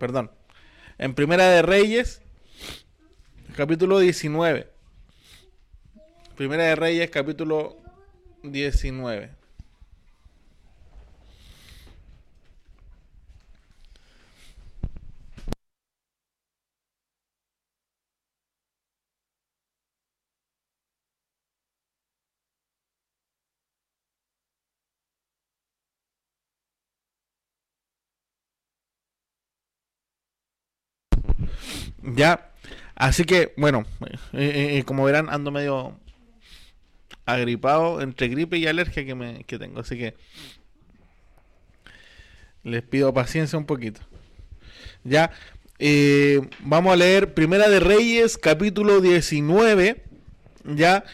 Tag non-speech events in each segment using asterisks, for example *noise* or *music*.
perdón, en Primera de Reyes, capítulo 19. Primera de Reyes, capítulo 19. Ya, así que, bueno, eh, eh, como verán, ando medio agripado entre gripe y alergia que, me, que tengo, así que les pido paciencia un poquito. Ya, eh, vamos a leer Primera de Reyes, capítulo 19. Ya,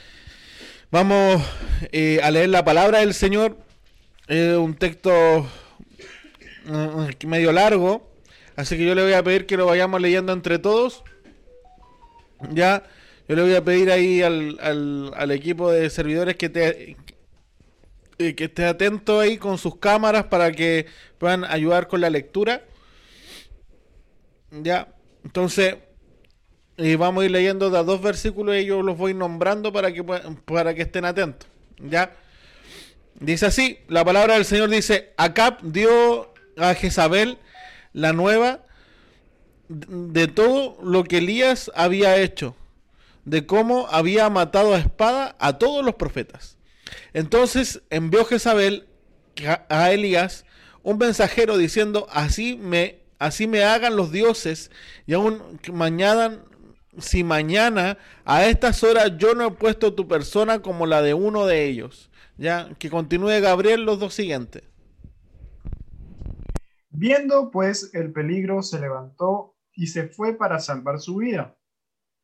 vamos a leer la palabra del Señor. un texto medio largo. Así que yo le voy a pedir que lo vayamos leyendo entre todos. Ya, yo le voy a pedir ahí al, al, equipo de servidores que te eh, que esté atento ahí con sus cámaras para que puedan ayudar con la lectura. Ya, entonces y vamos a ir leyendo de dos versículos y yo los voy nombrando para que para que estén atentos. Ya. Dice así, la palabra del Señor dice, Acab dio a Jezabel la nueva de todo lo que Elías había hecho, de cómo había matado a espada a todos los profetas. Entonces envió Jezabel a Elías un mensajero diciendo, así me, así me hagan los dioses, y aún mañana, si mañana a estas horas yo no he puesto tu persona como la de uno de ellos. Ya, que continúe Gabriel los dos siguientes. Viendo pues el peligro, se levantó y se fue para salvar su vida.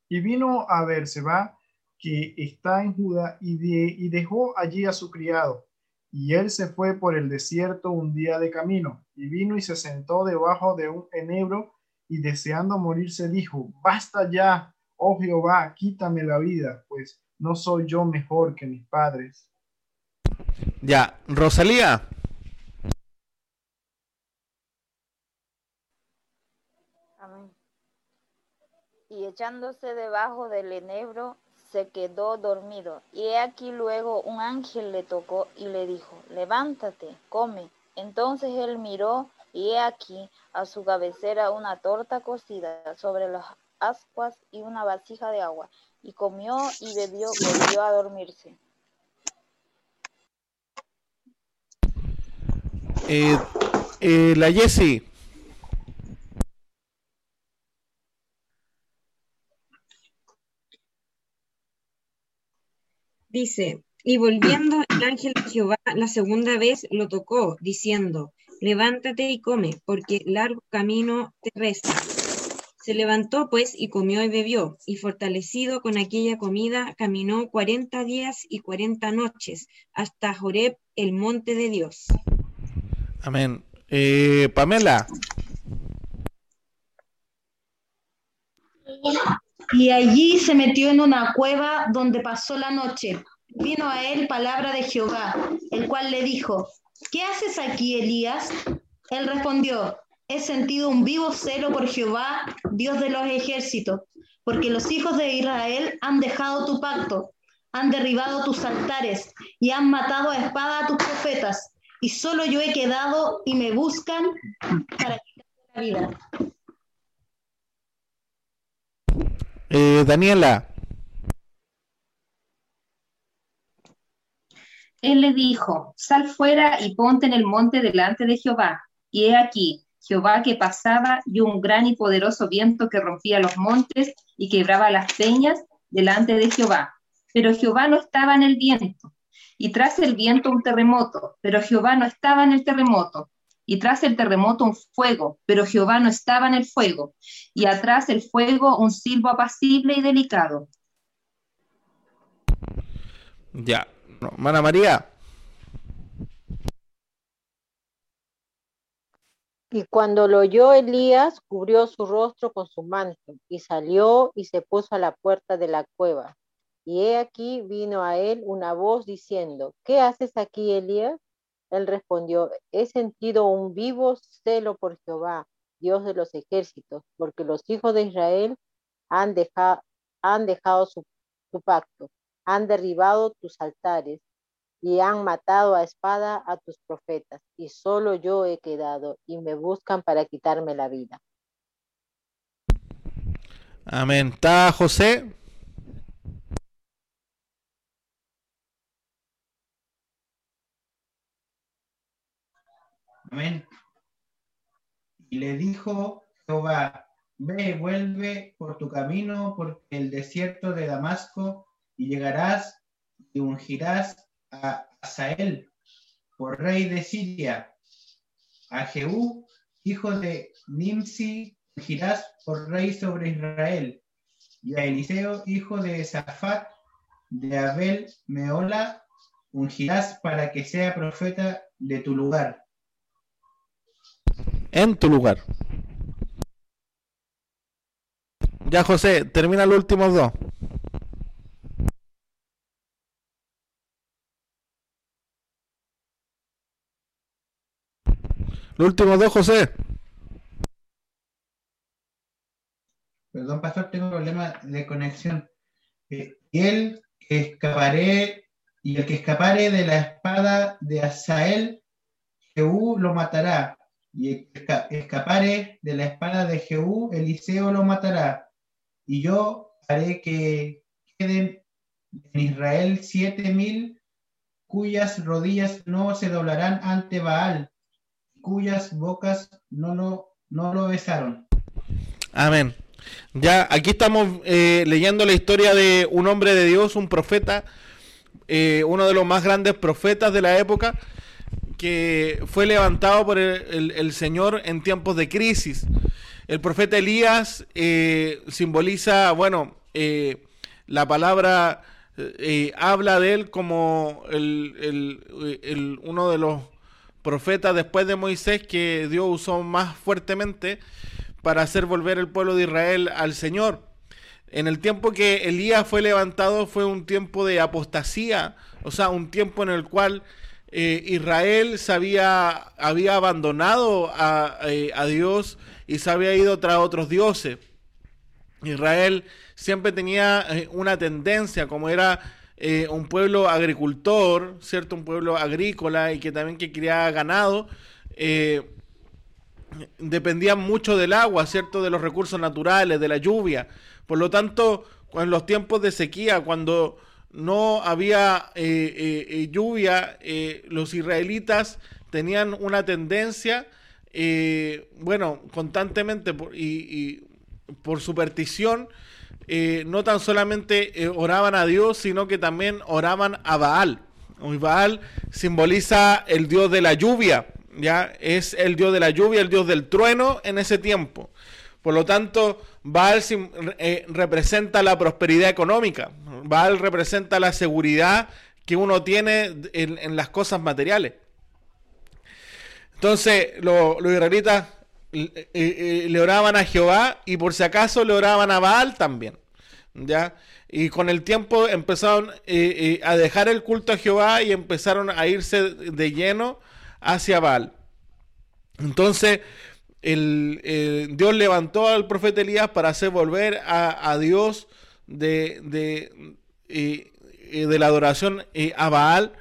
Y vino a Berseba, que está en Judá, y, y dejó allí a su criado. Y él se fue por el desierto un día de camino, y vino y se sentó debajo de un enebro, y deseando morirse dijo, basta ya, oh Jehová, quítame la vida, pues no soy yo mejor que mis padres. Ya, Rosalía. Y echándose debajo del enebro se quedó dormido. Y he aquí luego un ángel le tocó y le dijo, levántate, come. Entonces él miró y he aquí a su cabecera una torta cocida sobre las ascuas y una vasija de agua. Y comió y bebió, volvió a dormirse. Eh, eh, la Jessie. Dice, y volviendo el ángel de Jehová la segunda vez lo tocó, diciendo, levántate y come, porque largo camino te resta. Se levantó pues y comió y bebió, y fortalecido con aquella comida, caminó cuarenta días y cuarenta noches hasta Joreb, el monte de Dios. Amén. Eh, Pamela. Y allí se metió en una cueva donde pasó la noche. Vino a él palabra de Jehová, el cual le dijo, ¿qué haces aquí, Elías? Él respondió, he sentido un vivo celo por Jehová, Dios de los ejércitos, porque los hijos de Israel han dejado tu pacto, han derribado tus altares y han matado a espada a tus profetas, y solo yo he quedado y me buscan para quitarme la vida. Eh, Daniela. Él le dijo, sal fuera y ponte en el monte delante de Jehová. Y he aquí, Jehová que pasaba y un gran y poderoso viento que rompía los montes y quebraba las peñas delante de Jehová. Pero Jehová no estaba en el viento. Y tras el viento un terremoto, pero Jehová no estaba en el terremoto y tras el terremoto un fuego, pero Jehová no estaba en el fuego, y atrás el fuego un silbo apacible y delicado. Ya, no. Mana María. Y cuando lo oyó Elías, cubrió su rostro con su manto, y salió y se puso a la puerta de la cueva. Y he aquí vino a él una voz diciendo, ¿qué haces aquí, Elías? Él respondió, he sentido un vivo celo por Jehová, Dios de los ejércitos, porque los hijos de Israel han, deja- han dejado su, su pacto, han derribado tus altares y han matado a espada a tus profetas, y solo yo he quedado, y me buscan para quitarme la vida. Amén. ¿Está José? Amén. Y le dijo Jehová, ve, vuelve por tu camino por el desierto de Damasco y llegarás y ungirás a Asael por rey de Siria, a Jehú, hijo de Nimsi, ungirás por rey sobre Israel, y a Eliseo, hijo de Safat, de Abel Meola, ungirás para que sea profeta de tu lugar. En tu lugar. Ya, José, termina los últimos dos. Los últimos dos, José. Perdón, pastor, tengo problema de conexión. Eh, él que escaparé, y el que escapare de la espada de Asael, Jehú lo matará. Y escapare de la espada de Jehú, Eliseo lo matará. Y yo haré que queden en Israel siete mil cuyas rodillas no se doblarán ante Baal, cuyas bocas no lo, no lo besaron. Amén. Ya, aquí estamos eh, leyendo la historia de un hombre de Dios, un profeta, eh, uno de los más grandes profetas de la época, que fue levantado por el, Señor en tiempos de crisis. El profeta Elías eh, simboliza, bueno, eh, la palabra eh, habla de él como el- uno de los profetas después de Moisés que Dios usó más fuertemente para hacer volver el pueblo de Israel al Señor. En el tiempo que Elías fue levantado fue un tiempo de apostasía, o sea, un tiempo en el cual eh, Israel había, abandonado a, eh, a Dios y se había ido tras otros dioses. Israel siempre tenía eh, una tendencia, como era un pueblo agricultor, ¿cierto? Un pueblo agrícola y que también que criaba ganado, dependían mucho del agua, ¿cierto? De los recursos naturales, de la lluvia. Por lo tanto, en los tiempos de sequía, cuando no había eh, eh, eh, lluvia, eh, los israelitas tenían una tendencia, bueno, constantemente por- y, por superstición, no tan solamente oraban a Dios, sino que también oraban a Baal. Baal simboliza el dios de la lluvia, ya es el dios de la lluvia, el dios del trueno en ese tiempo. Por lo tanto, Baal eh, representa la prosperidad económica. Baal representa la seguridad que uno tiene en, las cosas materiales. Entonces, lo- los israelitas eh, eh, le oraban a Jehová y por si acaso le oraban a Baal también. ¿Ya? Y con el tiempo empezaron a dejar el culto a Jehová y empezaron a irse de lleno hacia Baal. Entonces, el, eh, Dios levantó al profeta Elías para hacer volver a, Dios de, de, la adoración a Baal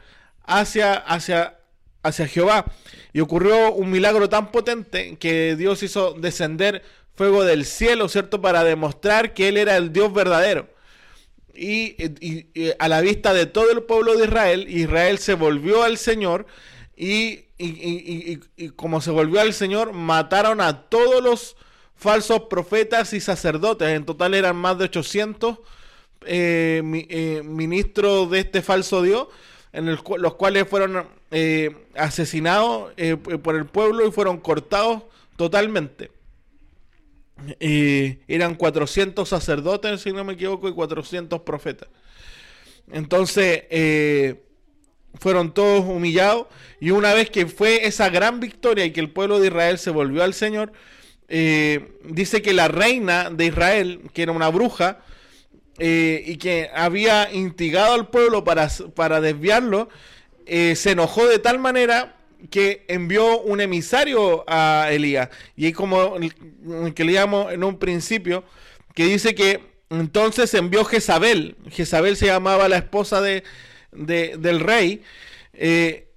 hacia, hacia, hacia Jehová. Y ocurrió un milagro tan potente que Dios hizo descender fuego del cielo, ¿cierto? Para demostrar que Él era el Dios verdadero. Y a la vista de todo el pueblo de Israel, Israel se volvió al Señor y, y- como se volvió al Señor, mataron a todos los falsos profetas y sacerdotes. En total eran más de 800 eh, eh, ministros de este falso Dios, en el los cuales fueron eh, asesinados por el pueblo y fueron cortados totalmente. Eran 400 sacerdotes, si no me equivoco, y 400 profetas. Entonces, fueron todos humillados. Y una vez que fue esa gran victoria y que el pueblo de Israel se volvió al Señor, eh, dice que la reina de Israel, que era una bruja, eh, y que había instigado al pueblo para, para desviarlo, eh, se enojó de tal manera que envió un emisario a Elías. Y es como que leíamos en un principio, que dice que entonces envió Jezabel. Jezabel se llamaba la esposa de, de- del rey. Eh,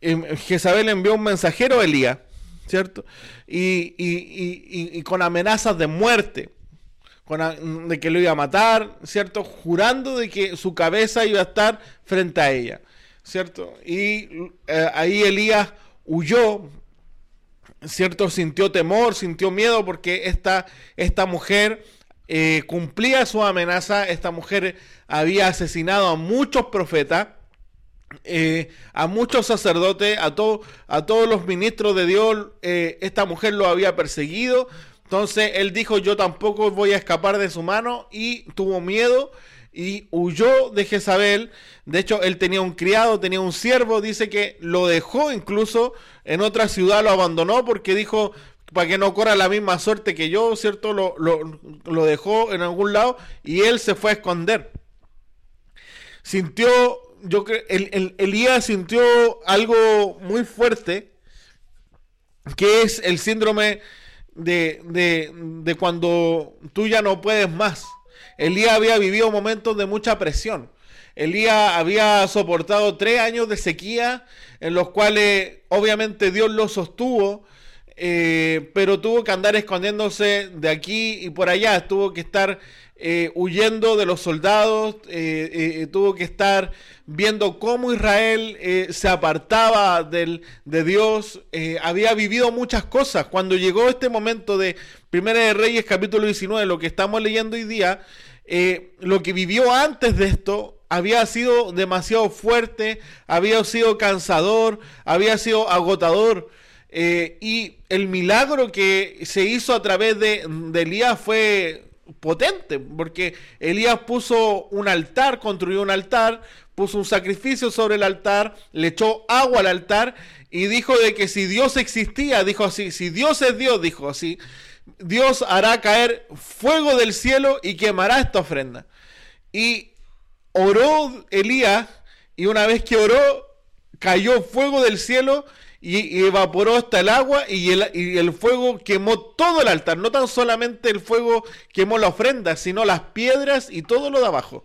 em, Jezabel envió un mensajero a Elías, ¿cierto? Y, y- y- y- con amenazas de muerte, de que lo iba a matar, ¿cierto? Jurando de que su cabeza iba a estar frente a ella, ¿cierto? Y eh, ahí Elías huyó, ¿cierto? Sintió temor, sintió miedo porque esta, esta mujer eh, cumplía su amenaza, esta mujer había asesinado a muchos profetas, eh, a muchos sacerdotes, a, a todos los ministros de Dios, eh, esta mujer lo había perseguido. Entonces él dijo, yo tampoco voy a escapar de su mano y tuvo miedo y huyó de Jezabel. De hecho, él tenía un criado, tenía un siervo, dice que lo dejó incluso en otra ciudad, lo abandonó porque dijo, para que no corra la misma suerte que yo, ¿cierto? Lo, lo- dejó en algún lado y él se fue a esconder sintió, yo el, el- Elías sintió algo muy fuerte, que es el síndrome de, de, de cuando tú ya no puedes más. Elías había vivido momentos de mucha presión. Elías había soportado tres años de sequía en los cuales obviamente Dios lo sostuvo, eh, pero tuvo que andar escondiéndose de aquí y por allá, tuvo que estar eh, huyendo de los soldados, eh, tuvo que estar viendo cómo Israel se apartaba del, de Dios, había vivido muchas cosas. Cuando llegó este momento de Primera de Reyes capítulo 19, lo que estamos leyendo hoy día, lo que vivió antes de esto había sido demasiado fuerte, había sido cansador, había sido agotador. Eh, y el milagro que se hizo a través de, de Elías fue potente, porque Elías puso un altar, construyó un altar, puso un sacrificio sobre el altar, le echó agua al altar y dijo de que si Dios existía, dijo así, si Dios es Dios, dijo así, Dios hará caer fuego del cielo y quemará esta ofrenda. Y oró Elías y una vez que oró, cayó fuego del cielo y, evaporó hasta el agua y el, y el fuego quemó todo el altar. No tan solamente el fuego quemó la ofrenda, sino las piedras y todo lo de abajo.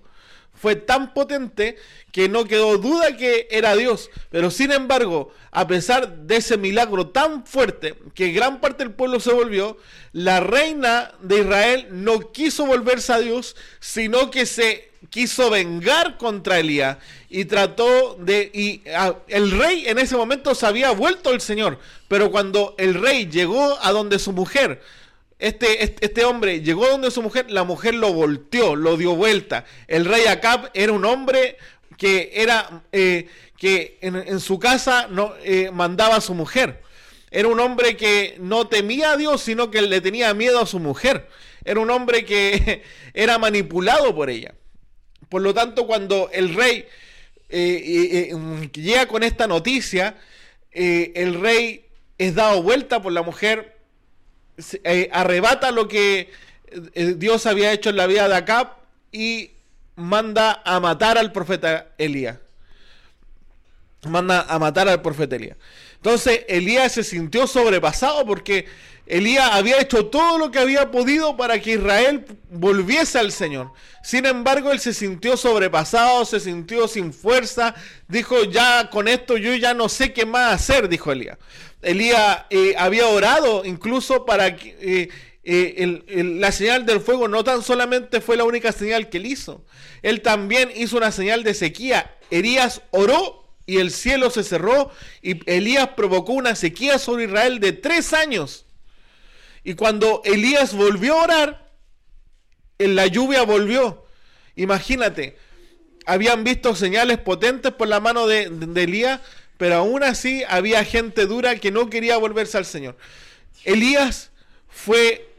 Fue tan potente que no quedó duda que era Dios. Pero sin embargo, a pesar de ese milagro tan fuerte que gran parte del pueblo se volvió, la reina de Israel no quiso volverse a Dios, sino que se quiso vengar contra Elías y trató de y ah, el rey en ese momento se había vuelto al Señor, pero cuando el rey llegó a donde su mujer este, este, este hombre llegó donde su mujer, la mujer lo volteó, lo dio vuelta. El rey Acab era un hombre que era eh, que en, en su casa no eh, mandaba a su mujer. Era un hombre que no temía a Dios, sino que le tenía miedo a su mujer. Era un hombre que *laughs* era manipulado por ella. Por lo tanto, cuando el rey eh, eh, eh, llega con esta noticia, el rey es dado vuelta por la mujer, arrebata lo que Dios había hecho en la vida de Acab y manda a matar al profeta Elías. Manda a matar al profeta Elías. Entonces Elías se sintió sobrepasado porque Elías había hecho todo lo que había podido para que Israel volviese al Señor. Sin embargo, él se sintió sobrepasado, se sintió sin fuerza. Dijo, ya con esto yo ya no sé qué más hacer, dijo Elías. Elías eh, había orado incluso para que... eh, eh, la señal del fuego no tan solamente fue la única señal que él hizo, él también hizo una señal de sequía. Elías oró y el cielo se cerró y Elías provocó una sequía sobre Israel de tres años. Y cuando Elías volvió a orar, en la lluvia volvió. Imagínate, habían visto señales potentes por la mano de, Elías, pero aún así había gente dura que no quería volverse al Señor. Elías fue,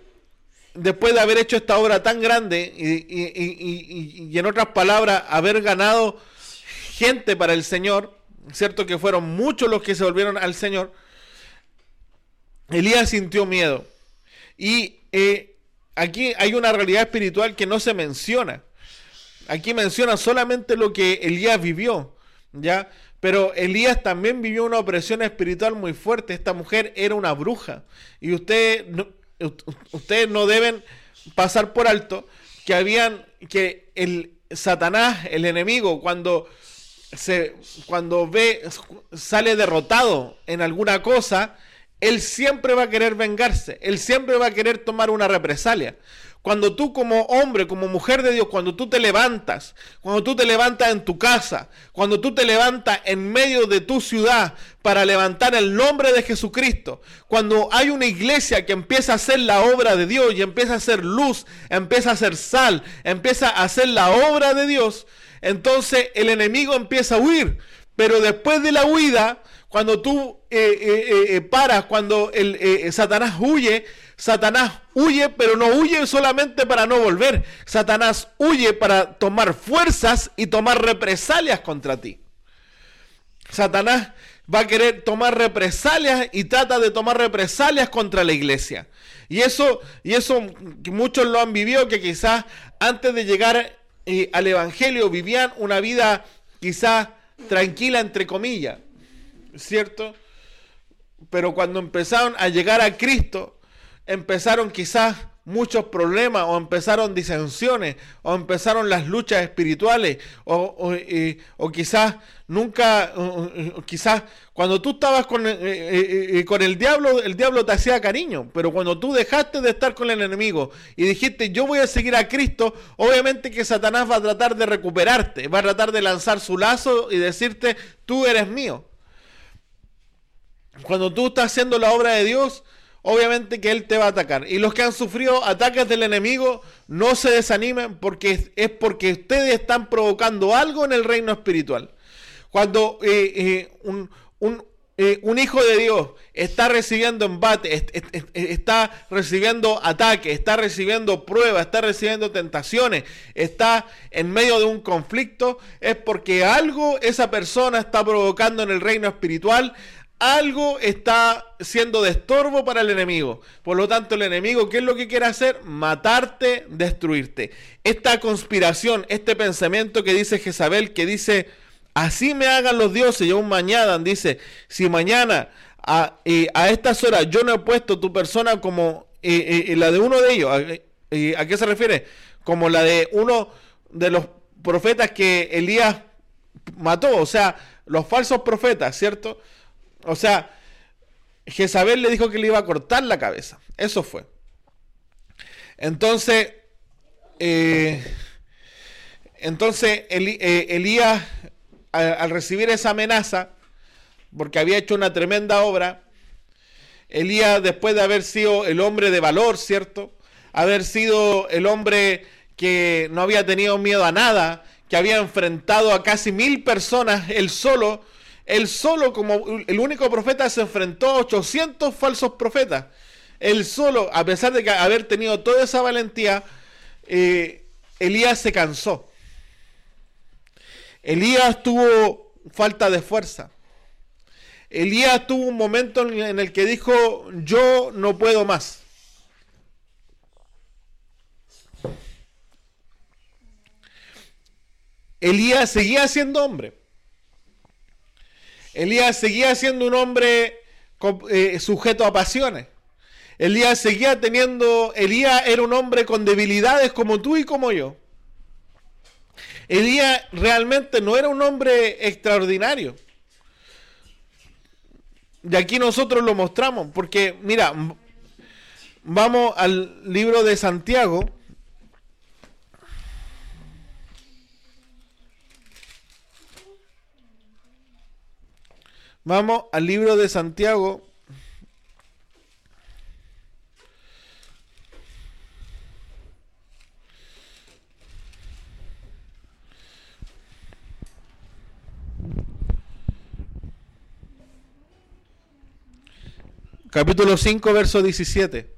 después de haber hecho esta obra tan grande y- y- y- y en otras palabras, haber ganado gente para el Señor, cierto que fueron muchos los que se volvieron al Señor, Elías sintió miedo. Y eh, aquí hay una realidad espiritual que no se menciona. Aquí menciona solamente lo que Elías vivió, ¿ya? Pero Elías también vivió una opresión espiritual muy fuerte. Esta mujer era una bruja. Y ustedes no, ustedes no deben pasar por alto que habían que el Satanás, el enemigo, cuando se cuando ve sale derrotado en alguna cosa, él siempre va a querer vengarse, él siempre va a querer tomar una represalia. Cuando tú como hombre, como mujer de Dios, cuando tú te levantas, cuando tú te levantas en tu casa, cuando tú te levantas en medio de tu ciudad para levantar el nombre de Jesucristo, cuando hay una iglesia que empieza a hacer la obra de Dios y empieza a hacer luz, empieza a hacer sal, empieza a hacer la obra de Dios, entonces el enemigo empieza a huir. Pero después de la huida, cuando tú eh, eh, eh, paras, cuando Satanás huye, Satanás huye, pero no huye solamente para no volver. Satanás huye para tomar fuerzas y tomar represalias contra ti. Satanás va a querer tomar represalias y trata de tomar represalias contra la iglesia. Y eso, y eso muchos lo han vivido, que quizás antes de llegar al Evangelio vivían una vida quizás tranquila, entre comillas, ¿cierto? Pero cuando empezaron a llegar a Cristo, empezaron quizás muchos problemas o empezaron disensiones o empezaron las luchas espirituales o, quizás nunca, quizás cuando tú estabas con, eh, eh, eh, con el diablo, el diablo te hacía cariño, pero cuando tú dejaste de estar con el enemigo y dijiste yo voy a seguir a Cristo, obviamente que Satanás va a tratar de recuperarte, va a tratar de lanzar su lazo y decirte tú eres mío. Cuando tú estás haciendo la obra de Dios, obviamente que Él te va a atacar. Y los que han sufrido ataques del enemigo, no se desanimen porque es porque ustedes están provocando algo en el reino espiritual. Cuando eh, eh, un, eh, un, hijo de Dios está recibiendo embate, está recibiendo ataques, está recibiendo pruebas, está recibiendo tentaciones, está en medio de un conflicto, es porque algo esa persona está provocando en el reino espiritual, algo está siendo de estorbo para el enemigo. Por lo tanto, el enemigo, ¿qué es lo que quiere hacer? Matarte, destruirte. Esta conspiración, este pensamiento que dice Jezabel, que dice, así me hagan los dioses, y aún mañana, dice, si mañana a, eh, a estas horas yo no he puesto tu persona como eh, eh, la de uno de ellos, ¿a, ¿a qué se refiere? Como la de uno de los profetas que Elías mató, o sea, los falsos profetas, ¿cierto? O sea, Jezabel le dijo que le iba a cortar la cabeza. Eso fue. Entonces, eh, entonces eh, Elías, al, recibir esa amenaza, porque había hecho una tremenda obra, Elías, después de haber sido el hombre de valor, ¿cierto? Haber sido el hombre que no había tenido miedo a nada, que había enfrentado a casi mil personas él solo, él solo, como el único profeta, se enfrentó a 800 falsos profetas. Él solo, a pesar de haber tenido toda esa valentía, eh, Elías se cansó. Elías tuvo falta de fuerza. Elías tuvo un momento en el que dijo, yo no puedo más. Elías seguía siendo hombre. Elías seguía siendo un hombre eh, sujeto a pasiones. Elías seguía teniendo, Elías era un hombre con debilidades como tú y como yo. Elías realmente no era un hombre extraordinario. Y aquí nosotros lo mostramos, porque mira, vamos al libro de Santiago, Vamos al libro de Santiago. Capítulo 5, verso 17.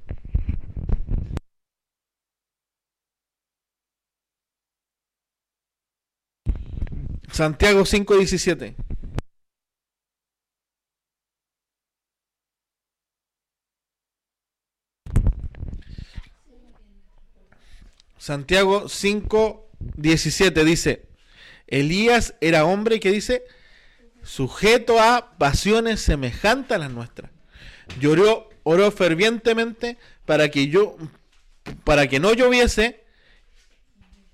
Santiago 5, 17. Santiago 5, 17 dice, Elías era hombre que dice sujeto a pasiones semejantes a las nuestras. Lloró, oró fervientemente para que yo, para que no lloviese,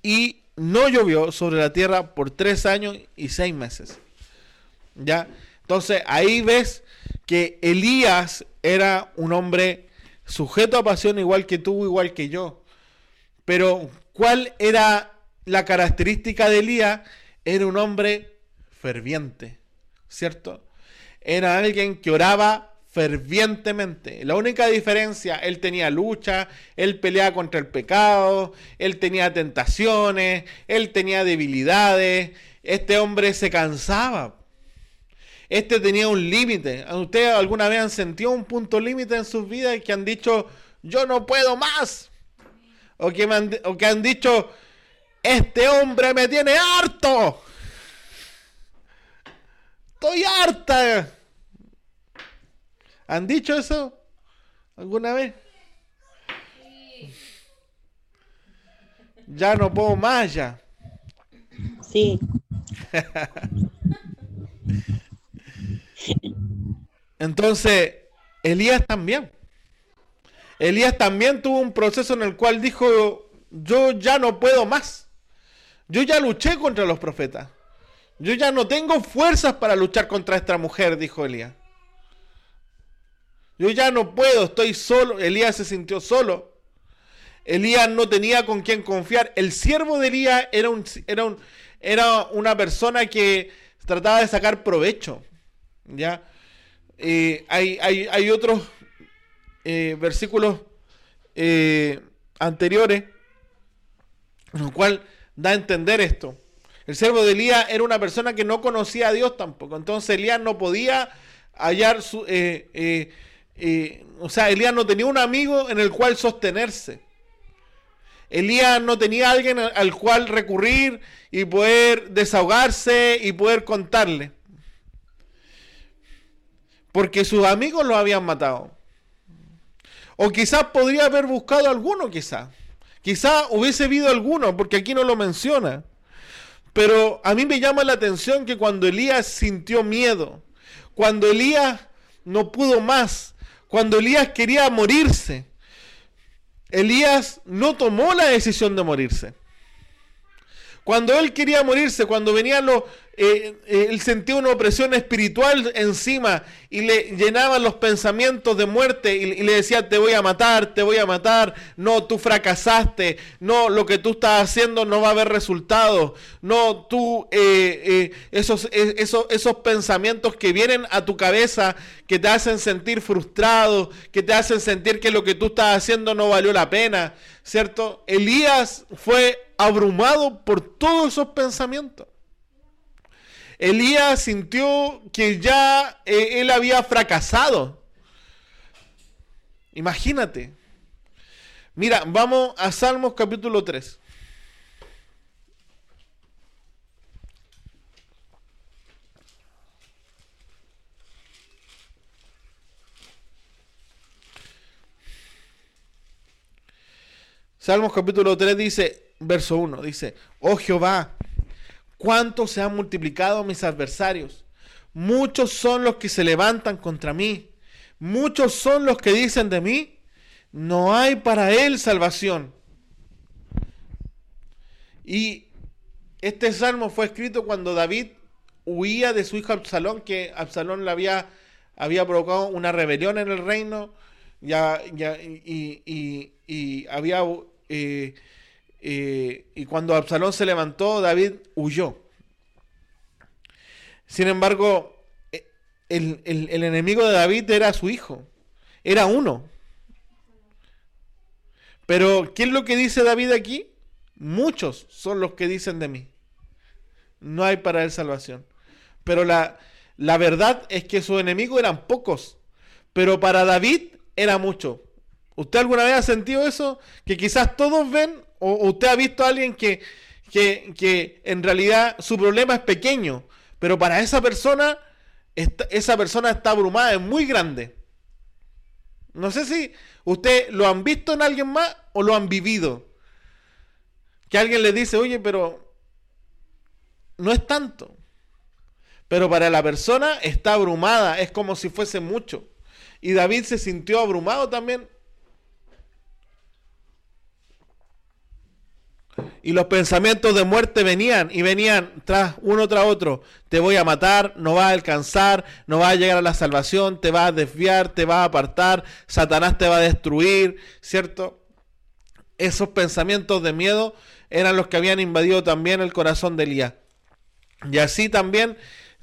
y no llovió sobre la tierra por tres años y seis meses. ¿Ya? Entonces ahí ves que Elías era un hombre sujeto a pasión igual que tú, igual que yo. Pero ¿cuál era la característica de Elías? Era un hombre ferviente, ¿cierto? Era alguien que oraba fervientemente. La única diferencia, él tenía lucha, él peleaba contra el pecado, él tenía tentaciones, él tenía debilidades. Este hombre se cansaba. Este tenía un límite. ¿Ustedes alguna vez han sentido un punto límite en sus vidas y que han dicho, yo no puedo más? O que, han, o que han dicho, este hombre me tiene harto. Estoy harta. ¿Han dicho eso alguna vez? Ya no puedo más ya. Sí. *laughs* Entonces, Elías también. Elías también tuvo un proceso en el cual dijo, yo ya no puedo más. Yo ya luché contra los profetas. Yo ya no tengo fuerzas para luchar contra esta mujer, dijo Elías. Yo ya no puedo, estoy solo. Elías se sintió solo. Elías no tenía con quién confiar. El siervo de Elías era, un, era, un, era una persona que trataba de sacar provecho. ¿ya? Eh, hay, hay, hay, otros eh, versículos eh, anteriores en los cuales da a entender esto. El siervo de Elías era una persona que no conocía a Dios tampoco. Entonces Elías no podía hallar su... o sea, Elías no tenía un amigo en el cual sostenerse. Elías no tenía alguien al cual recurrir y poder desahogarse y poder contarle. Porque sus amigos lo habían matado. O quizás podría haber buscado alguno, quizás. Quizás hubiese habido alguno, porque aquí no lo menciona. Pero a mí me llama la atención que cuando Elías sintió miedo, cuando Elías no pudo más, cuando Elías quería morirse, Elías no tomó la decisión de morirse. Cuando él quería morirse, cuando venían los, eh, eh, él sentía una opresión espiritual encima y le llenaban los pensamientos de muerte y, le decía, te voy a matar, te voy a matar, no, tú fracasaste, no, lo que tú estás haciendo no va a haber resultados, no, tú, eh, esos, esos, esos pensamientos que vienen a tu cabeza, que te hacen sentir frustrado, que te hacen sentir que lo que tú estás haciendo no valió la pena, ¿cierto? Elías fue abrumado por todos esos pensamientos. Elías sintió que ya eh, él había fracasado. Imagínate. Mira, vamos a Salmos capítulo 3. Salmos capítulo 3 dice, verso 1, dice, oh Jehová, cuánto se han multiplicado mis adversarios. Muchos son los que se levantan contra mí. Muchos son los que dicen de mí, no hay para él salvación. Y este salmo fue escrito cuando David huía de su hijo Absalón, que Absalón le había, había provocado una rebelión en el reino, ya, ya, y, y, había y cuando Absalón se levantó, David huyó. Sin embargo, eh, el, enemigo de David era su hijo, era uno. Pero, ¿qué es lo que dice David aquí? Muchos son los que dicen de mí. No hay para él salvación. Pero la, la verdad es que sus enemigos eran pocos. Pero para David era mucho. ¿Usted alguna vez ha sentido eso? Que quizás todos ven o usted ha visto a alguien que, que, en realidad su problema es pequeño, pero para esa persona, esa persona está abrumada, es muy grande. No sé si usted lo han visto en alguien más o lo han vivido. Que alguien le dice, oye, pero no es tanto. Pero para la persona está abrumada, es como si fuese mucho. Y David se sintió abrumado también. Y los pensamientos de muerte venían y venían tras uno tras otro. Te voy a matar, no vas a alcanzar, no vas a llegar a la salvación, te vas a desviar, te vas a apartar, Satanás te va a destruir, ¿cierto? Esos pensamientos de miedo eran los que habían invadido también el corazón de Elías. Y así también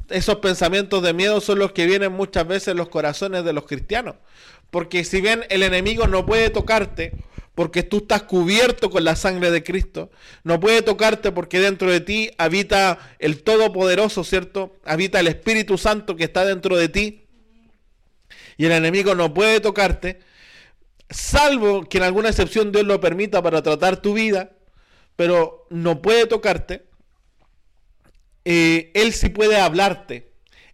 esos pensamientos de miedo son los que vienen muchas veces en los corazones de los cristianos. Porque si bien el enemigo no puede tocarte, porque tú estás cubierto con la sangre de Cristo, no puede tocarte porque dentro de ti habita el Todopoderoso, ¿cierto? Habita el Espíritu Santo que está dentro de ti. Y el enemigo no puede tocarte, salvo que en alguna excepción Dios lo permita para tratar tu vida, pero no puede tocarte. Eh, él sí puede hablarte,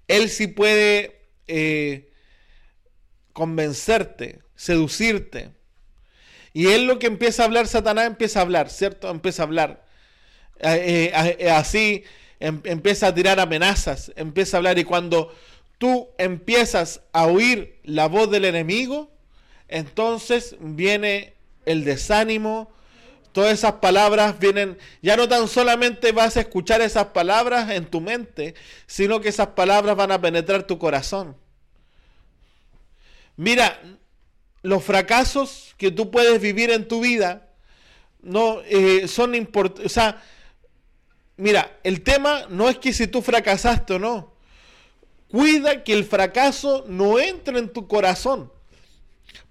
él sí puede eh, convencerte, seducirte. Y él lo que empieza a hablar, Satanás empieza a hablar, ¿cierto? Empieza a hablar. Eh, así em, empieza a tirar amenazas, empieza a hablar. Y cuando tú empiezas a oír la voz del enemigo, entonces viene el desánimo, Todas esas palabras vienen, ya no tan solamente vas a escuchar esas palabras en tu mente, sino que esas palabras van a penetrar tu corazón. Mira, los fracasos que tú puedes vivir en tu vida no eh, son importantes. O sea, mira, el tema no es que si tú fracasaste o no. Cuida que el fracaso no entre en tu corazón.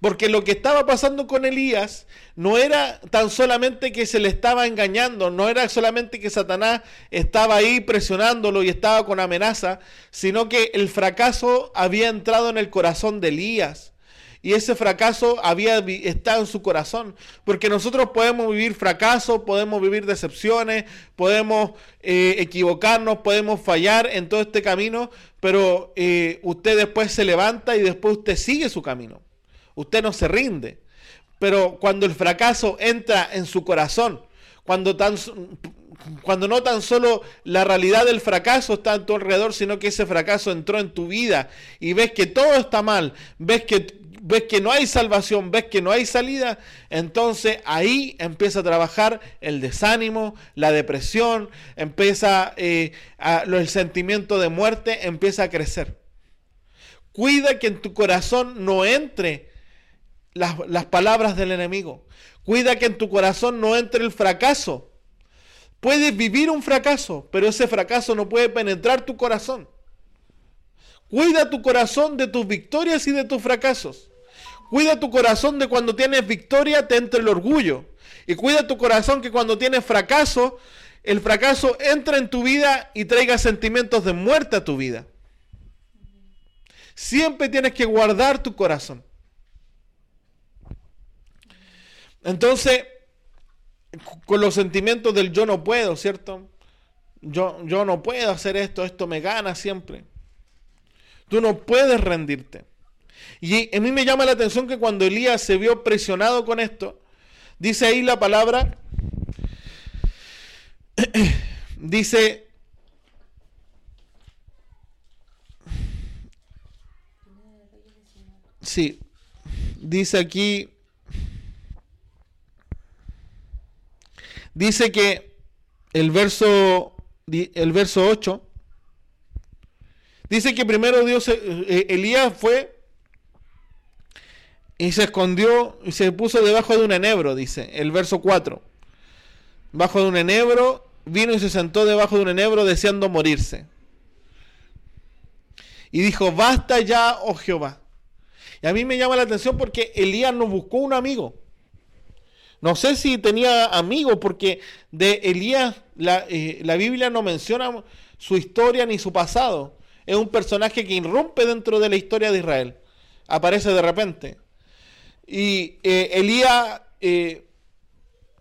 Porque lo que estaba pasando con Elías no era tan solamente que se le estaba engañando, no era solamente que Satanás estaba ahí presionándolo y estaba con amenaza, sino que el fracaso había entrado en el corazón de Elías. Y ese fracaso había estado en su corazón. Porque nosotros podemos vivir fracaso, podemos vivir decepciones, podemos eh, equivocarnos, podemos fallar en todo este camino, pero eh, usted después se levanta y después usted sigue su camino usted no se rinde. Pero cuando el fracaso entra en su corazón, cuando, tan, cuando no tan solo la realidad del fracaso está a tu alrededor, sino que ese fracaso entró en tu vida y ves que todo está mal, ves que, ves que no hay salvación, ves que no hay salida, entonces ahí empieza a trabajar el desánimo, la depresión, empieza eh, el sentimiento de muerte, empieza a crecer. Cuida que en tu corazón no entre las, palabras del enemigo. Cuida que en tu corazón no entre el fracaso. Puedes vivir un fracaso, pero ese fracaso no puede penetrar tu corazón. Cuida tu corazón de tus victorias y de tus fracasos. Cuida tu corazón de cuando tienes victoria te entre el orgullo. Y cuida tu corazón que cuando tienes fracaso, el fracaso entra en tu vida y traiga sentimientos de muerte a tu vida. Siempre tienes que guardar tu corazón. Entonces, con los sentimientos del yo no puedo, ¿cierto? Yo, yo no puedo hacer esto, esto me gana siempre. Tú no puedes rendirte. Y a mí me llama la atención que cuando Elías se vio presionado con esto, dice ahí la palabra, *clears throat* dice, sí, dice aquí, dice que el verso, el verso 8 dice que primero Dios, eh, eh, Elías fue y se escondió y se puso debajo de un enebro, dice el verso 4. Bajo de un enebro, vino y se sentó debajo de un enebro deseando morirse. Y dijo, basta ya, oh Jehová. Y a mí me llama la atención porque Elías no buscó un amigo. No sé si tenía amigos, porque de Elías la, eh, la, Biblia no menciona su historia ni su pasado. Es un personaje que irrumpe dentro de la historia de Israel. Aparece de repente. Y eh, Elías eh,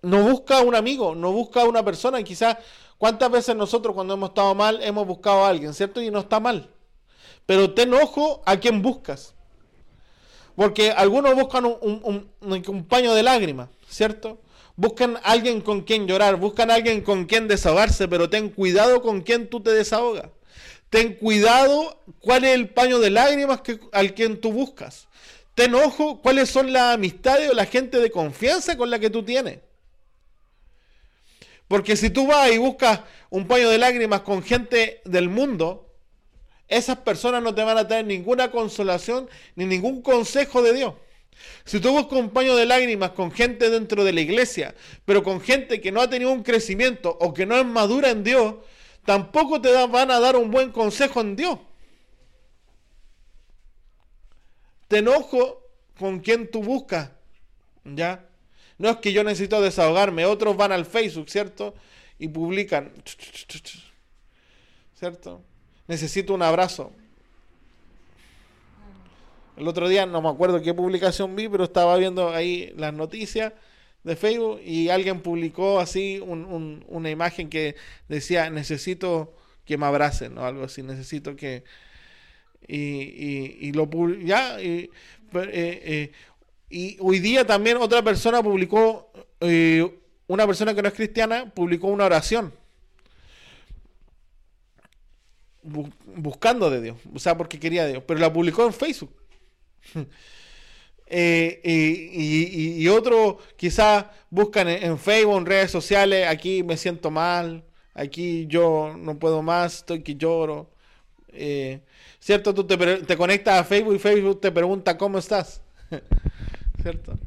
no busca un amigo, no busca una persona. Y quizás, ¿cuántas veces nosotros cuando hemos estado mal hemos buscado a alguien, ¿cierto? Y no está mal. Pero ten ojo a quién buscas. Porque algunos buscan un, paño de lágrimas. ¿cierto? Buscan alguien con quien llorar, buscan alguien con quien desahogarse, pero ten cuidado con quien tú te desahogas. Ten cuidado cuál es el paño de lágrimas que, al quien tú buscas. Ten ojo cuáles son las amistades o la gente de confianza con la que tú tienes. Porque si tú vas y buscas un paño de lágrimas con gente del mundo, esas personas no te van a tener ninguna consolación ni ningún consejo de Dios. Si tú buscas un paño de lágrimas con gente dentro de la iglesia, pero con gente que no ha tenido un crecimiento o que no es madura en Dios, tampoco te van a dar un buen consejo en Dios. Te enojo con quien tú buscas, ¿ya? No es que yo necesito desahogarme, otros van al Facebook, ¿cierto? Y publican, ¿cierto? Necesito un abrazo. El otro día, no me acuerdo qué publicación vi, pero estaba viendo ahí las noticias de Facebook y alguien publicó así una imagen que decía, necesito que me abracen o algo así, necesito que... Y, lo ya, y, eh, eh, y hoy día también otra persona publicó, eh, una persona que no es cristiana, publicó una oración. buscando de Dios, o sea, porque quería a Dios, pero la publicó en Facebook. *laughs* Eh, y, otro quizás buscan en, Facebook, en redes sociales, aquí me siento mal, aquí yo no puedo más, estoy que lloro. Eh, ¿Cierto? Tú te, te, conectas a Facebook y Facebook te pregunta cómo estás. *laughs* ¿Cierto?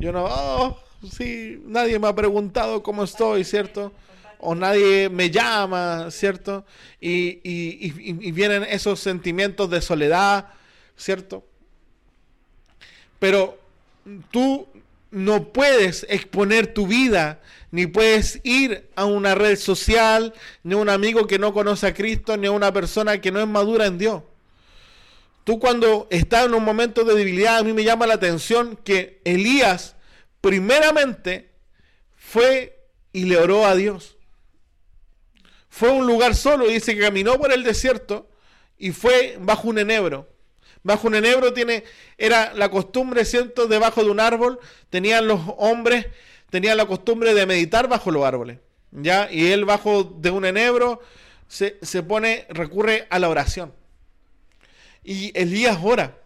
Yo no, oh, sí, nadie me ha preguntado cómo estoy, ¿cierto? O nadie me llama, ¿cierto? Y, y vienen esos sentimientos de soledad, ¿cierto? Pero tú no puedes exponer tu vida, ni puedes ir a una red social, ni a un amigo que no conoce a Cristo, ni a una persona que no es madura en Dios. Tú cuando estás en un momento de debilidad, a mí me llama la atención que Elías primeramente fue y le oró a Dios. Fue a un lugar solo, dice que caminó por el desierto y fue bajo un enebro. Bajo un enebro tiene, era la costumbre, ¿cierto? Debajo de un árbol tenían los hombres, tenían la costumbre de meditar bajo los árboles. ¿Ya? Y él bajo de un enebro se, pone, recurre a la oración. Y Elías ora.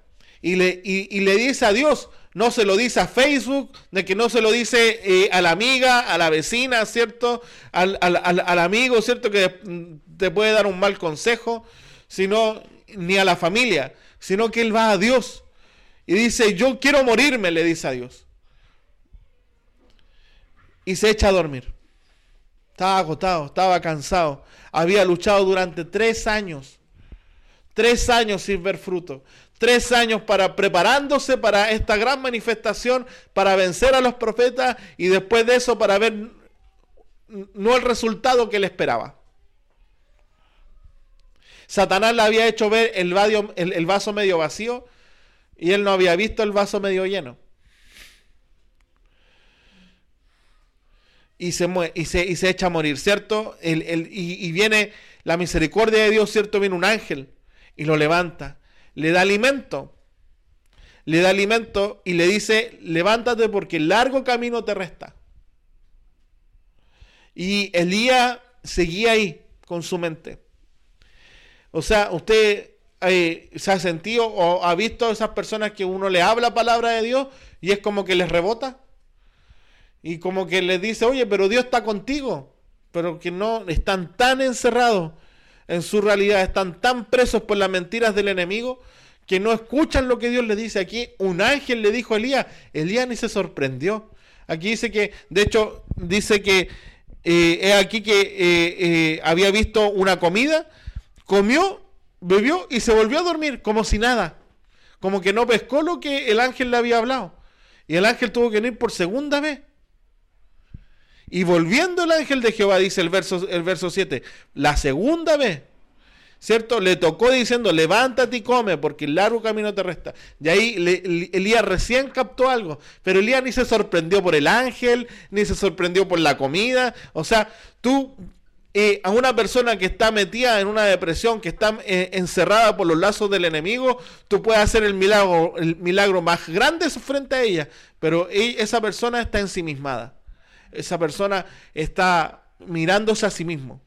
Y le, y, le dice a Dios, no se lo dice a Facebook, de que no se lo dice eh, a la amiga, a la vecina, ¿cierto? Al, al, amigo, ¿cierto? Que te puede dar un mal consejo, sino ni a la familia, sino que él va a Dios y dice, yo quiero morirme, le dice a Dios. Y se echa a dormir. Estaba agotado, estaba cansado. Había luchado durante tres años. Tres años sin ver fruto. Tres años para preparándose para esta gran manifestación, para vencer a los profetas y después de eso para ver no el resultado que él esperaba. Satanás le había hecho ver el, vaso medio vacío y él no había visto el vaso medio lleno. Y se, y y se echa a morir, ¿cierto? y, y viene la misericordia de Dios, ¿cierto? Viene un ángel y lo levanta, le da alimento, le da alimento y le dice, levántate porque el largo camino te resta. Y Elías seguía ahí con su mente. O sea, usted eh, se ha sentido o ha visto a esas personas que uno le habla palabra de Dios y es como que les rebota. Y como que les dice, oye, pero Dios está contigo. Pero que no están tan encerrados en su realidad, están tan presos por las mentiras del enemigo que no escuchan lo que Dios le dice. Aquí un ángel le dijo a Elías, Elías ni se sorprendió. Aquí dice que, de hecho, dice que eh, es aquí que eh, había visto una comida comió, bebió y se volvió a dormir como si nada. Como que no pescó lo que el ángel le había hablado. Y el ángel tuvo que venir por segunda vez. Y volviendo el ángel de Jehová, dice el verso, el verso 7, la segunda vez, ¿cierto? Le tocó diciendo, levántate y come, porque el largo camino te resta. Y ahí Elías recién captó algo, pero Elías ni se sorprendió por el ángel, ni se sorprendió por la comida. O sea, tú a una persona que está metida en una depresión, que está eh, encerrada por los lazos del enemigo, tú puedes hacer el milagro, el milagro más grande frente a ella, pero esa persona está ensimismada. Esa persona está mirándose a sí mismo.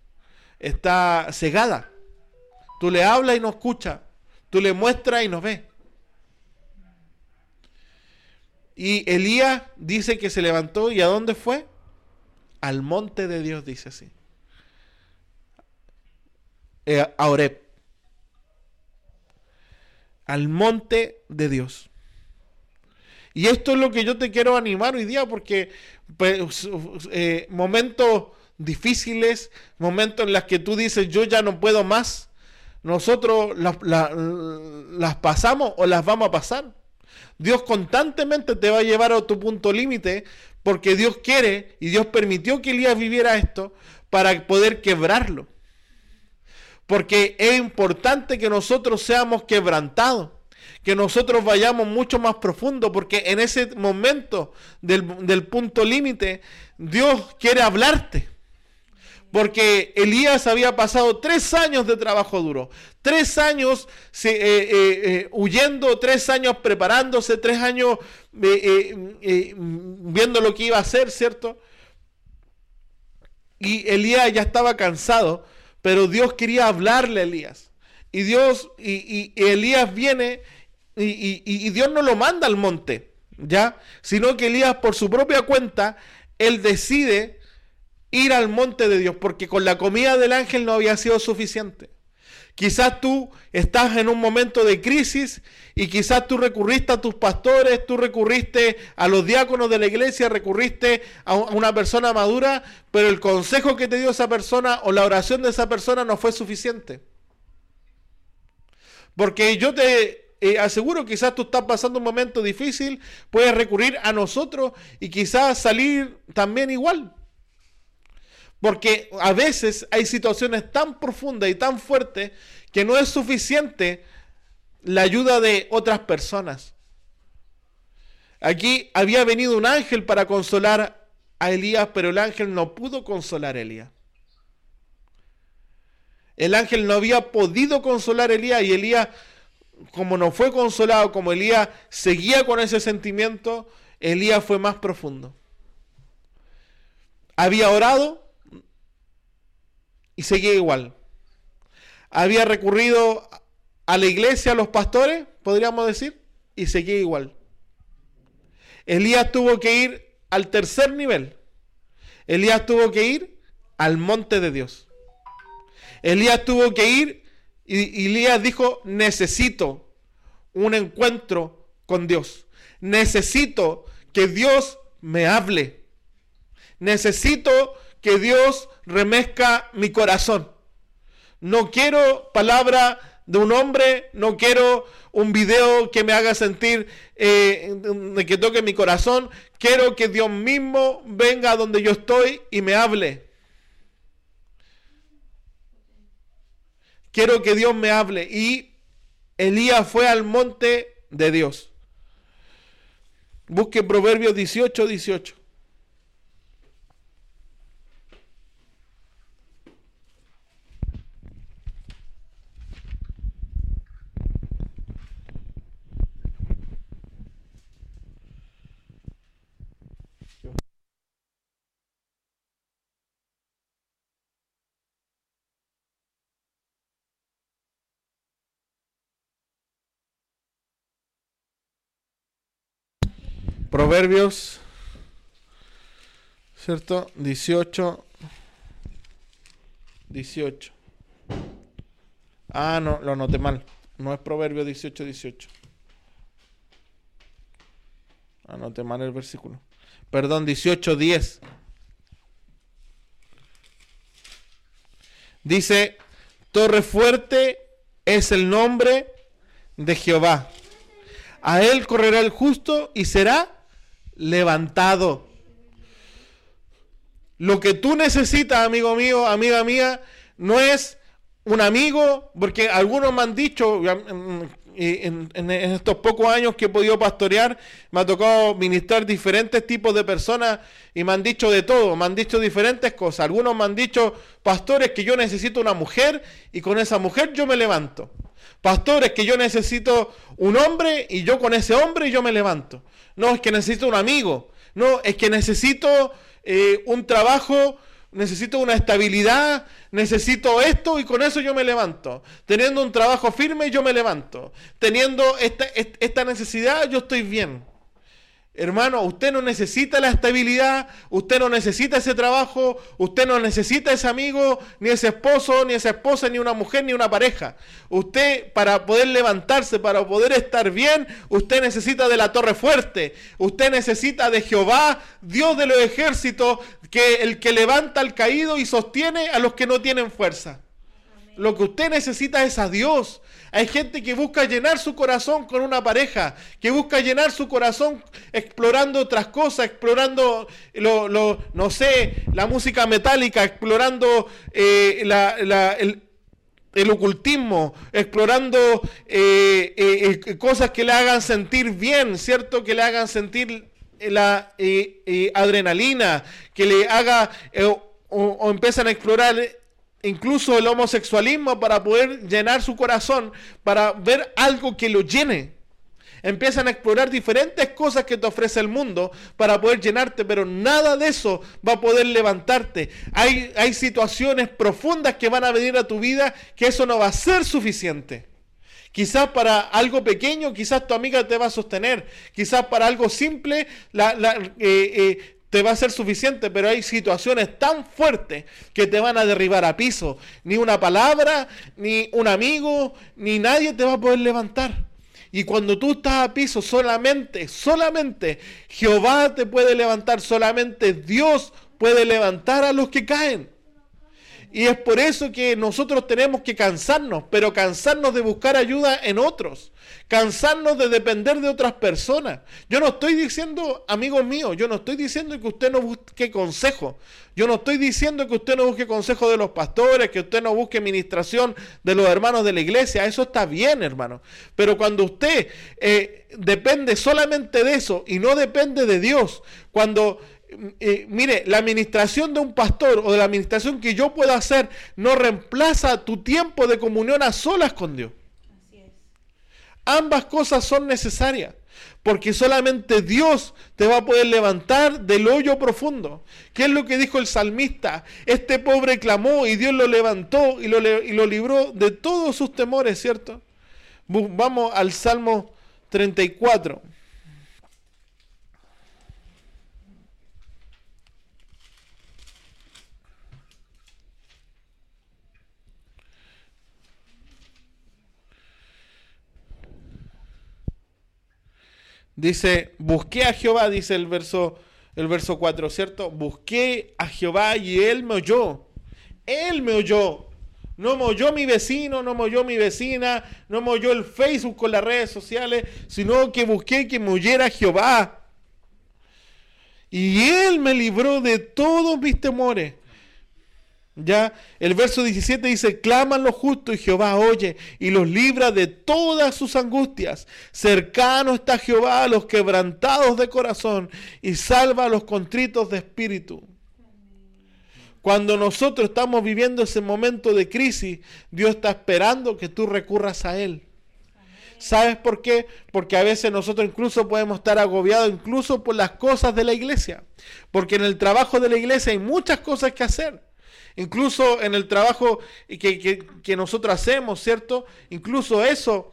Está cegada Tú le hablas y no escucha. Tú le muestras y no ve. Y Elías dice que se levantó y ¿a dónde fue? Al monte de Dios, dice así. Eh, a Oreb. Al monte de Dios. Y esto es lo que yo te quiero animar hoy día porque pues, eh, momentos difíciles, momentos en los que tú dices yo ya no puedo más, nosotros las, las pasamos o las vamos a pasar. Dios constantemente te va a llevar a tu punto límite porque Dios quiere y Dios permitió que Elías viviera esto para poder quebrarlo. Porque es importante que nosotros seamos quebrantados, que nosotros vayamos mucho más profundo, porque en ese momento del, del punto límite, Dios quiere hablarte. Porque Elías había pasado tres años de trabajo duro, tres años eh, eh, eh, huyendo, tres años preparándose, tres años viendo lo que iba a hacer, ¿cierto? Y Elías ya estaba cansado, pero Dios quería hablarle a Elías. Y Dios, y, Elías viene y, Dios no lo manda al monte, ¿ya? Sino que Elías por su propia cuenta, él decide ir al monte de Dios, porque con la comida del ángel no había sido suficiente. Quizás tú estás en un momento de crisis y quizás tú recurriste a tus pastores, tú recurriste a los diáconos de la iglesia, recurriste a una persona madura, pero el consejo que te dio esa persona o la oración de esa persona no fue suficiente. Porque yo te eh, aseguro, quizás tú estás pasando un momento difícil, puedes recurrir a nosotros y quizás salir también igual. Porque a veces hay situaciones tan profundas y tan fuertes que no es suficiente la ayuda de otras personas. Aquí había venido un ángel para consolar a Elías, pero el ángel no pudo consolar a Elías. El ángel no había podido consolar a Elías y Elías, como no fue consolado, como Elías seguía con ese sentimiento, Elías fue más profundo. Había orado, y seguía igual. Había recurrido a la iglesia, a los pastores, podríamos decir, y seguía igual. Elías tuvo que ir al tercer nivel. Elías tuvo que ir al monte de Dios. Elías tuvo que ir y Elías dijo, necesito un encuentro con Dios. Necesito que Dios me hable. Necesito que Dios remezca mi corazón. No quiero palabra de un hombre, no quiero un video que me haga sentir eh, que toque mi corazón. Quiero que Dios mismo venga donde yo estoy y me hable. Quiero que Dios me hable. Y Elías fue al monte de Dios. Busque Proverbios 18, 18. Proverbios, ¿cierto? 18. 18. Ah, no, lo anoté mal. No es Proverbios 18, 18. Anoté mal el versículo. Perdón, 18, 10. Dice, Torre fuerte es el nombre de Jehová. A él correrá el justo y será levantado. Lo que tú necesitas, amigo mío, amiga mía, no es un amigo, porque algunos me han dicho, en, en, estos pocos años que he podido pastorear, me ha tocado ministrar diferentes tipos de personas y me han dicho de todo, me han dicho diferentes cosas. Algunos me han dicho, pastores, que yo necesito una mujer y con esa mujer yo me levanto. Pastores, que yo necesito un hombre y yo con ese hombre yo me levanto. No, es que necesito un amigo. No, es que necesito eh, un trabajo necesito una estabilidad, necesito esto y con eso yo me levanto. Teniendo un trabajo firme, yo me levanto. Teniendo esta, esta necesidad, yo estoy bien. Hermano, usted no necesita la estabilidad, usted no necesita ese trabajo, usted no necesita ese amigo, ni ese esposo, ni esa esposa, ni una mujer, ni una pareja. Usted para poder levantarse, para poder estar bien, usted necesita de la torre fuerte, usted necesita de Jehová, Dios de los ejércitos, que el que levanta al caído y sostiene a los que no tienen fuerza. Lo que usted necesita es a Dios. Hay gente que busca llenar su corazón con una pareja, que busca llenar su corazón explorando otras cosas, explorando, lo, no sé, la música metálica, explorando eh, el, ocultismo, explorando eh, eh, cosas que le hagan sentir bien, ¿cierto? Que le hagan sentir la adrenalina, que le haga o empiezan a explorar incluso el homosexualismo para poder llenar su corazón, para ver algo que lo llene. Empiezan a explorar diferentes cosas que te ofrece el mundo para poder llenarte, pero nada de eso va a poder levantarte. Hay, hay situaciones profundas que van a venir a tu vida que eso no va a ser suficiente. Quizás para algo pequeño, quizás tu amiga te va a sostener. Quizás para algo simple, la, eh, eh, te va a ser suficiente, pero hay situaciones tan fuertes que te van a derribar a piso. Ni una palabra, ni un amigo, ni nadie te va a poder levantar. Y cuando tú estás a piso, solamente, solamente Jehová te puede levantar, solamente Dios puede levantar a los que caen. Y es por eso que nosotros tenemos que cansarnos, pero cansarnos de buscar ayuda en otros, cansarnos de depender de otras personas. Yo no estoy diciendo, amigos míos, yo no estoy diciendo que usted no busque consejo. Yo no estoy diciendo que usted no busque consejo de los pastores, que usted no busque administración de los hermanos de la iglesia. Eso está bien, hermano. Pero cuando usted eh, depende solamente de eso y no depende de Dios, cuando eh, mire, la administración de un pastor o de la administración que yo pueda hacer no reemplaza tu tiempo de comunión a solas con Dios. Ambas cosas son necesarias, porque solamente Dios te va a poder levantar del hoyo profundo. ¿Qué es lo que dijo el salmista? Este pobre clamó y Dios lo levantó y lo, y lo libró de todos sus temores, ¿cierto? Vamos al Salmo 34. Dice, busqué a Jehová, dice el verso, el verso 4, ¿cierto? Busqué a Jehová y él me oyó. Él me oyó. No me oyó mi vecino, no me oyó mi vecina, no me oyó el Facebook con las redes sociales, sino que busqué que me oyera Jehová. Y él me libró de todos mis temores. Ya, el verso 17 dice, claman los justos y Jehová oye y los libra de todas sus angustias. Cercano está Jehová a los quebrantados de corazón y salva a los contritos de espíritu. Cuando nosotros estamos viviendo ese momento de crisis, Dios está esperando que tú recurras a Él. ¿Sabes por qué? Porque a veces nosotros incluso podemos estar agobiados incluso por las cosas de la iglesia. Porque en el trabajo de la iglesia hay muchas cosas que hacer incluso en el trabajo que, que, nosotros hacemos, ¿cierto? Incluso eso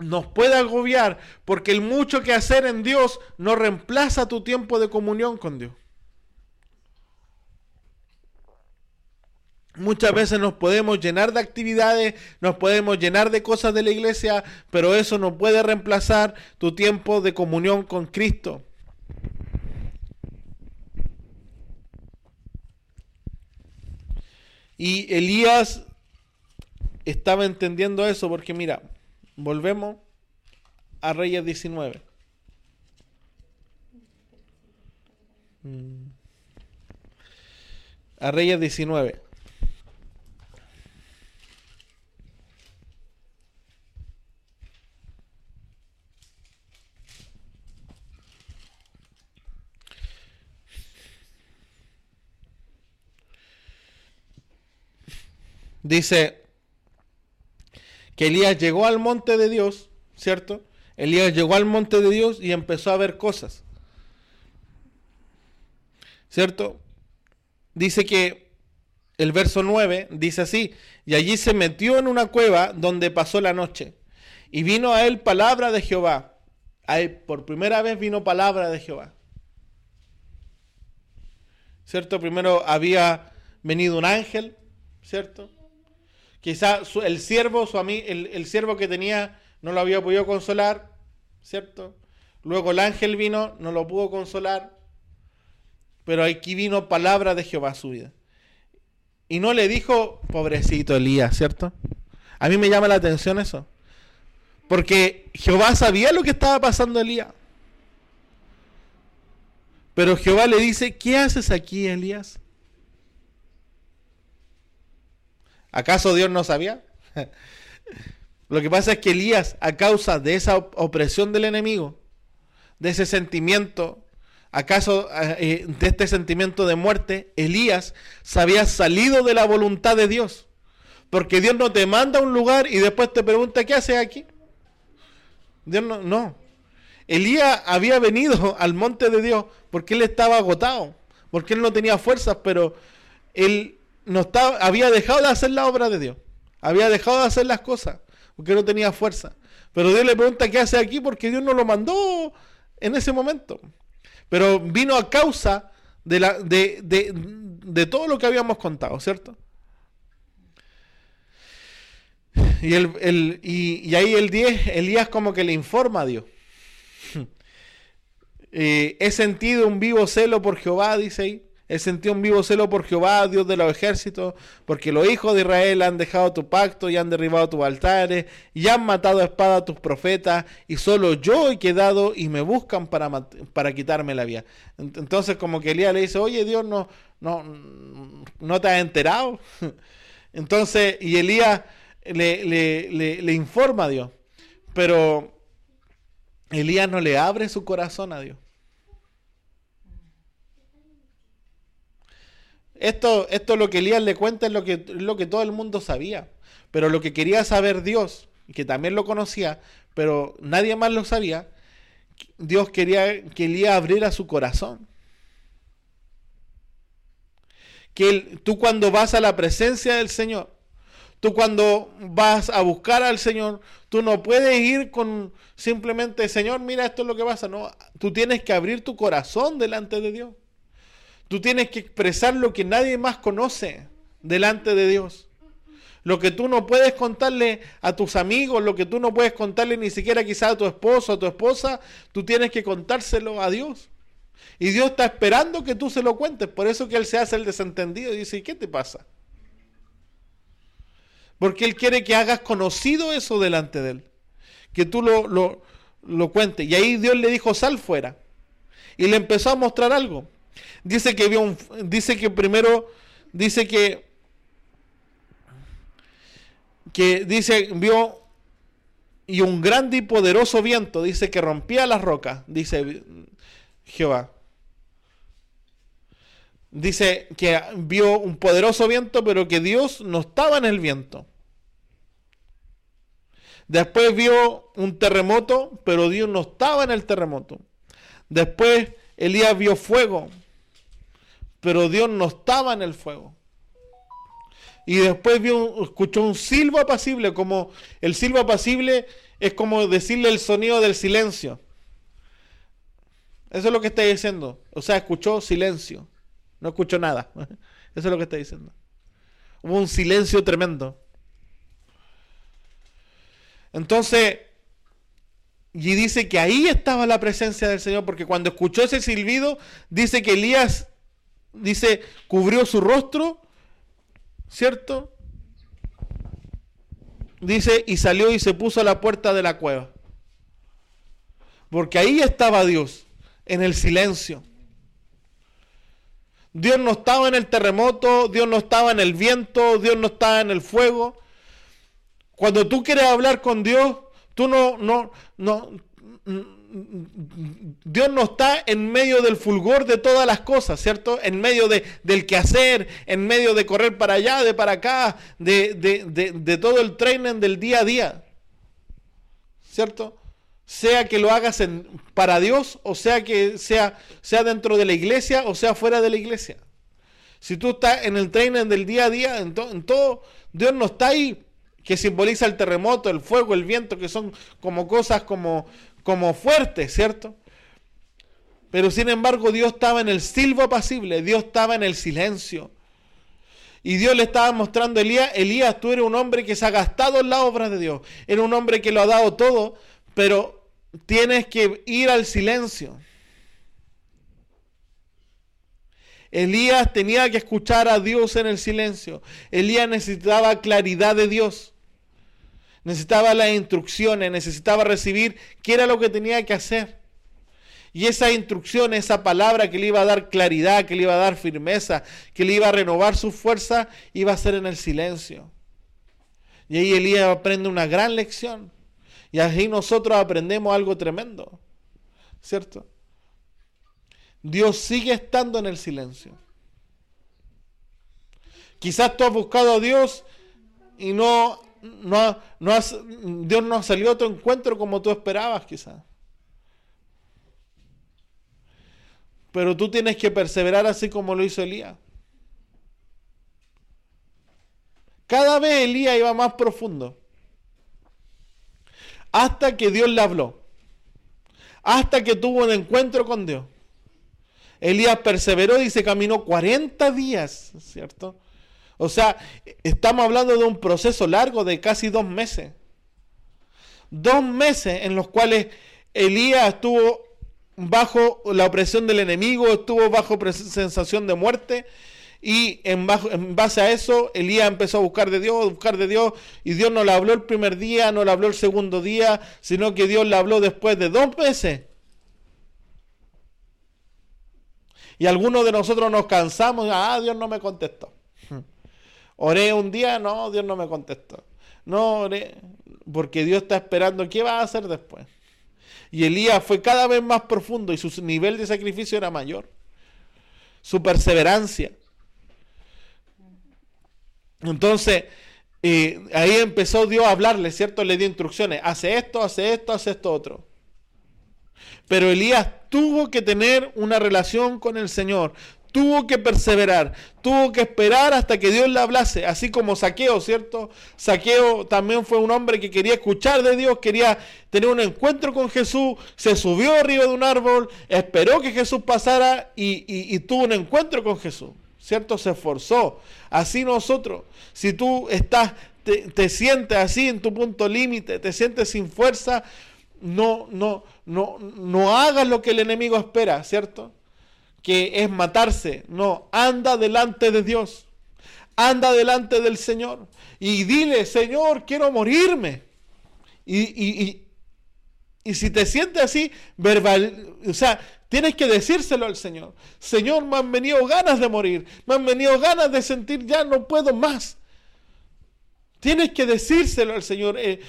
nos puede agobiar porque el mucho que hacer en Dios no reemplaza tu tiempo de comunión con Dios. Muchas veces nos podemos llenar de actividades, nos podemos llenar de cosas de la iglesia, pero eso no puede reemplazar tu tiempo de comunión con Cristo. Y Elías estaba entendiendo eso porque mira, volvemos a Reyes 19. Mm. A Reyes 19. Dice que Elías llegó al monte de Dios, ¿cierto? Elías llegó al monte de Dios y empezó a ver cosas. ¿Cierto? dice que el verso 9 dice así, y allí se metió en una cueva donde pasó la noche. Y vino a él palabra de Jehová. Por primera vez vino palabra de Jehová. ¿Cierto? Primero había venido un ángel, ¿cierto? Quizá el siervo, su ami- el, el siervo que tenía no lo había podido consolar, ¿cierto? Luego el ángel vino, no lo pudo consolar, pero aquí vino palabra de Jehová a su vida. Y no le dijo, pobrecito Elías, ¿cierto? A mí me llama la atención eso. Porque Jehová sabía lo que estaba pasando a Elías. Pero Jehová le dice, ¿qué haces aquí, Elías? ¿Acaso Dios no sabía? *laughs* Lo que pasa es que Elías, a causa de esa op- opresión del enemigo, de ese sentimiento, acaso eh, de este sentimiento de muerte, Elías se había salido de la voluntad de Dios. Porque Dios no te manda a un lugar y después te pregunta, ¿qué haces aquí? Dios no, no. Elías había venido *laughs* al monte de Dios porque él estaba agotado, porque él no tenía fuerzas, pero él no estaba, había dejado de hacer la obra de Dios, había dejado de hacer las cosas, porque no tenía fuerza. Pero Dios le pregunta qué hace aquí porque Dios no lo mandó en ese momento. Pero vino a causa de, la, de, de, de todo lo que habíamos contado, ¿cierto? Y, el, el- y, y ahí el 10, Elías como que le informa a Dios. *laughs* Eh, he sentido un vivo celo por Jehová, dice ahí. He sentido un vivo celo por Jehová, Dios de los ejércitos, porque los hijos de Israel han dejado tu pacto y han derribado tus altares y han matado a espada a tus profetas y solo yo he quedado y me buscan para, para quitarme la vida. Ent- Entonces como que Elías le dice, oye Dios, no, no, no te has enterado. *laughs* Entonces, y Elías le- le- le informa a Dios, pero Elías no le abre su corazón a Dios. Esto, esto lo que Elías le cuenta es lo que, lo que todo el mundo sabía. Pero lo que quería saber Dios, que también lo conocía, pero nadie más lo sabía, Dios quería que Elías abriera su corazón. Que tú cuando vas a la presencia del Señor, tú cuando vas a buscar al Señor, tú no puedes ir con simplemente, Señor, mira esto es lo que pasa. No, tú tienes que abrir tu corazón delante de Dios. Tú tienes que expresar lo que nadie más conoce delante de Dios. Lo que tú no puedes contarle a tus amigos, lo que tú no puedes contarle ni siquiera quizá a tu esposo, a tu esposa, tú tienes que contárselo a Dios. Y Dios está esperando que tú se lo cuentes. Por eso que Él se hace el desentendido y dice, ¿y qué te pasa? Porque Él quiere que hagas conocido eso delante de Él. Que tú lo, lo, lo cuentes. Y ahí Dios le dijo, sal fuera. Y le empezó a mostrar algo. Dice que vio dice que primero, dice que, que dice, vio y un grande y poderoso viento, dice que rompía las rocas, dice Jehová. Dice que vio un poderoso viento, pero que Dios no estaba en el viento. Después vio un terremoto, pero Dios no estaba en el terremoto. Después Elías vio fuego, pero Dios no estaba en el fuego. Y después vio, escuchó un silbo apacible, como el silbo apacible es como decirle el sonido del silencio. Eso es lo que está diciendo. O sea, escuchó silencio. No escuchó nada. *laughs* Eso es lo que está diciendo. Hubo un silencio tremendo. Entonces, y dice que ahí estaba la presencia del Señor, porque cuando escuchó ese silbido, dice que Elías, dice, cubrió su rostro, ¿cierto? Dice, y salió y se puso a la puerta de la cueva. Porque ahí estaba Dios, en el silencio. Dios no estaba en el terremoto, Dios no estaba en el viento, Dios no estaba en el fuego. Cuando tú quieres hablar con Dios, tú no, no, no, Dios no está en medio del fulgor de todas las cosas, ¿cierto? En medio de, del quehacer, en medio de correr para allá, de para acá, de, de, de, todo el training del día a día, ¿cierto? Sea que lo hagas en, para Dios o sea que sea, sea dentro de la iglesia o sea fuera de la iglesia. Si tú estás en el training del día a día, en, en todo, Dios no está ahí, que simboliza el terremoto, el fuego, el viento, que son como cosas como, como fuertes, ¿cierto? Pero sin embargo Dios estaba en el silbo apacible, Dios estaba en el silencio. Y Dios le estaba mostrando a Elías, Elías, tú eres un hombre que se ha gastado en la obra de Dios, eres un hombre que lo ha dado todo, pero tienes que ir al silencio. Elías tenía que escuchar a Dios en el silencio. Elías necesitaba claridad de Dios. Necesitaba las instrucciones, necesitaba recibir qué era lo que tenía que hacer. Y esa instrucción, esa palabra que le iba a dar claridad, que le iba a dar firmeza, que le iba a renovar su fuerza, iba a ser en el silencio. Y ahí Elías aprende una gran lección. Y así nosotros aprendemos algo tremendo. ¿Cierto? Dios sigue estando en el silencio. Quizás tú has buscado a Dios y no, no, no has, Dios no salió a tu encuentro como tú esperabas, quizás. Pero tú tienes que perseverar así como lo hizo Elías. Cada vez Elías iba más profundo. Hasta que Dios le habló. Hasta que tuvo un encuentro con Dios. Elías perseveró y se caminó 40 días, ¿cierto? O sea, estamos hablando de un proceso largo de casi dos meses. Dos meses en los cuales Elías estuvo bajo la opresión del enemigo, estuvo bajo sensación de muerte. Y en, base a eso, Elías empezó a buscar de Dios, buscar de Dios, y Dios no le habló el primer día, no le habló el segundo día, sino que Dios le habló después de dos meses. Y algunos de nosotros nos cansamos, ah, Dios no me contestó. Oré un día, no, Dios no me contestó. No oré, porque Dios está esperando qué va a hacer después. Y Elías fue cada vez más profundo y su nivel de sacrificio era mayor. Su perseverancia. Entonces, eh, ahí empezó Dios a hablarle, ¿cierto? Le dio instrucciones. Hace esto, hace esto, hace esto otro. Pero Elías tuvo que tener una relación con el Señor. Tuvo que perseverar, tuvo que esperar hasta que Dios le hablase, así como Saqueo, ¿cierto? Saqueo también fue un hombre que quería escuchar de Dios, quería tener un encuentro con Jesús, se subió arriba de un árbol, esperó que Jesús pasara y, tuvo un encuentro con Jesús, ¿cierto? Se esforzó. Así nosotros, si tú estás, te, te sientes así en tu punto límite, te sientes sin fuerza, no, no, no, no hagas lo que el enemigo espera, ¿cierto? Que es matarse. No, anda delante de Dios. Anda delante del Señor. Y dile, Señor, quiero morirme. Y, y, y, y si te sientes así, verbal, o sea, tienes que decírselo al Señor. Señor, me han venido ganas de morir. Me han venido ganas de sentir, ya no puedo más. Tienes que decírselo al Señor. eh,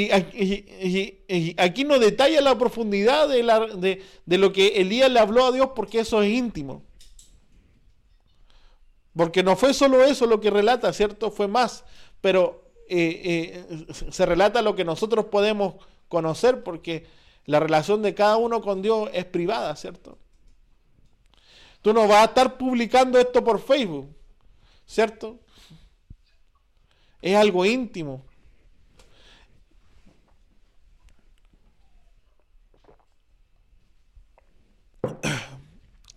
y, y- y- y aquí no detalla la profundidad de lo que Elías le habló a Dios porque eso es íntimo. Porque no fue solo eso lo que relata, ¿cierto? Fue más. Pero eh, eh, se relata lo que nosotros podemos conocer porque la relación de cada uno con Dios es privada, ¿cierto? Tú no vas a estar publicando esto por Facebook, ¿cierto? Es algo íntimo.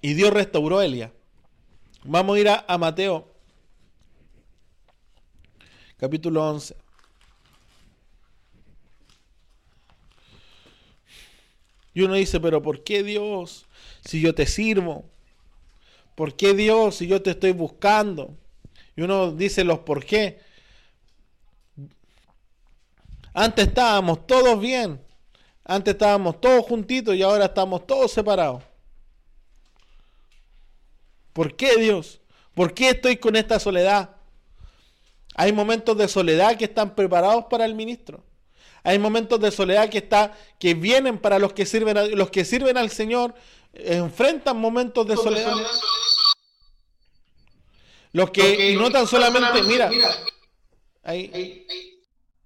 Y Dios restauró a Elia. Vamos a ir a, a Mateo, capítulo 11. Y uno dice, pero ¿por qué Dios si yo te sirvo? ¿Por qué Dios si yo te estoy buscando? Y uno dice los por qué. Antes estábamos todos bien. Antes estábamos todos juntitos y ahora estamos todos separados. ¿Por qué Dios? ¿Por qué estoy con esta soledad? Hay momentos de soledad que están preparados para el ministro. Hay momentos de soledad que está que vienen para los que sirven a, los que sirven al Señor enfrentan momentos de soledad. Los que y no tan solamente, mira, ahí,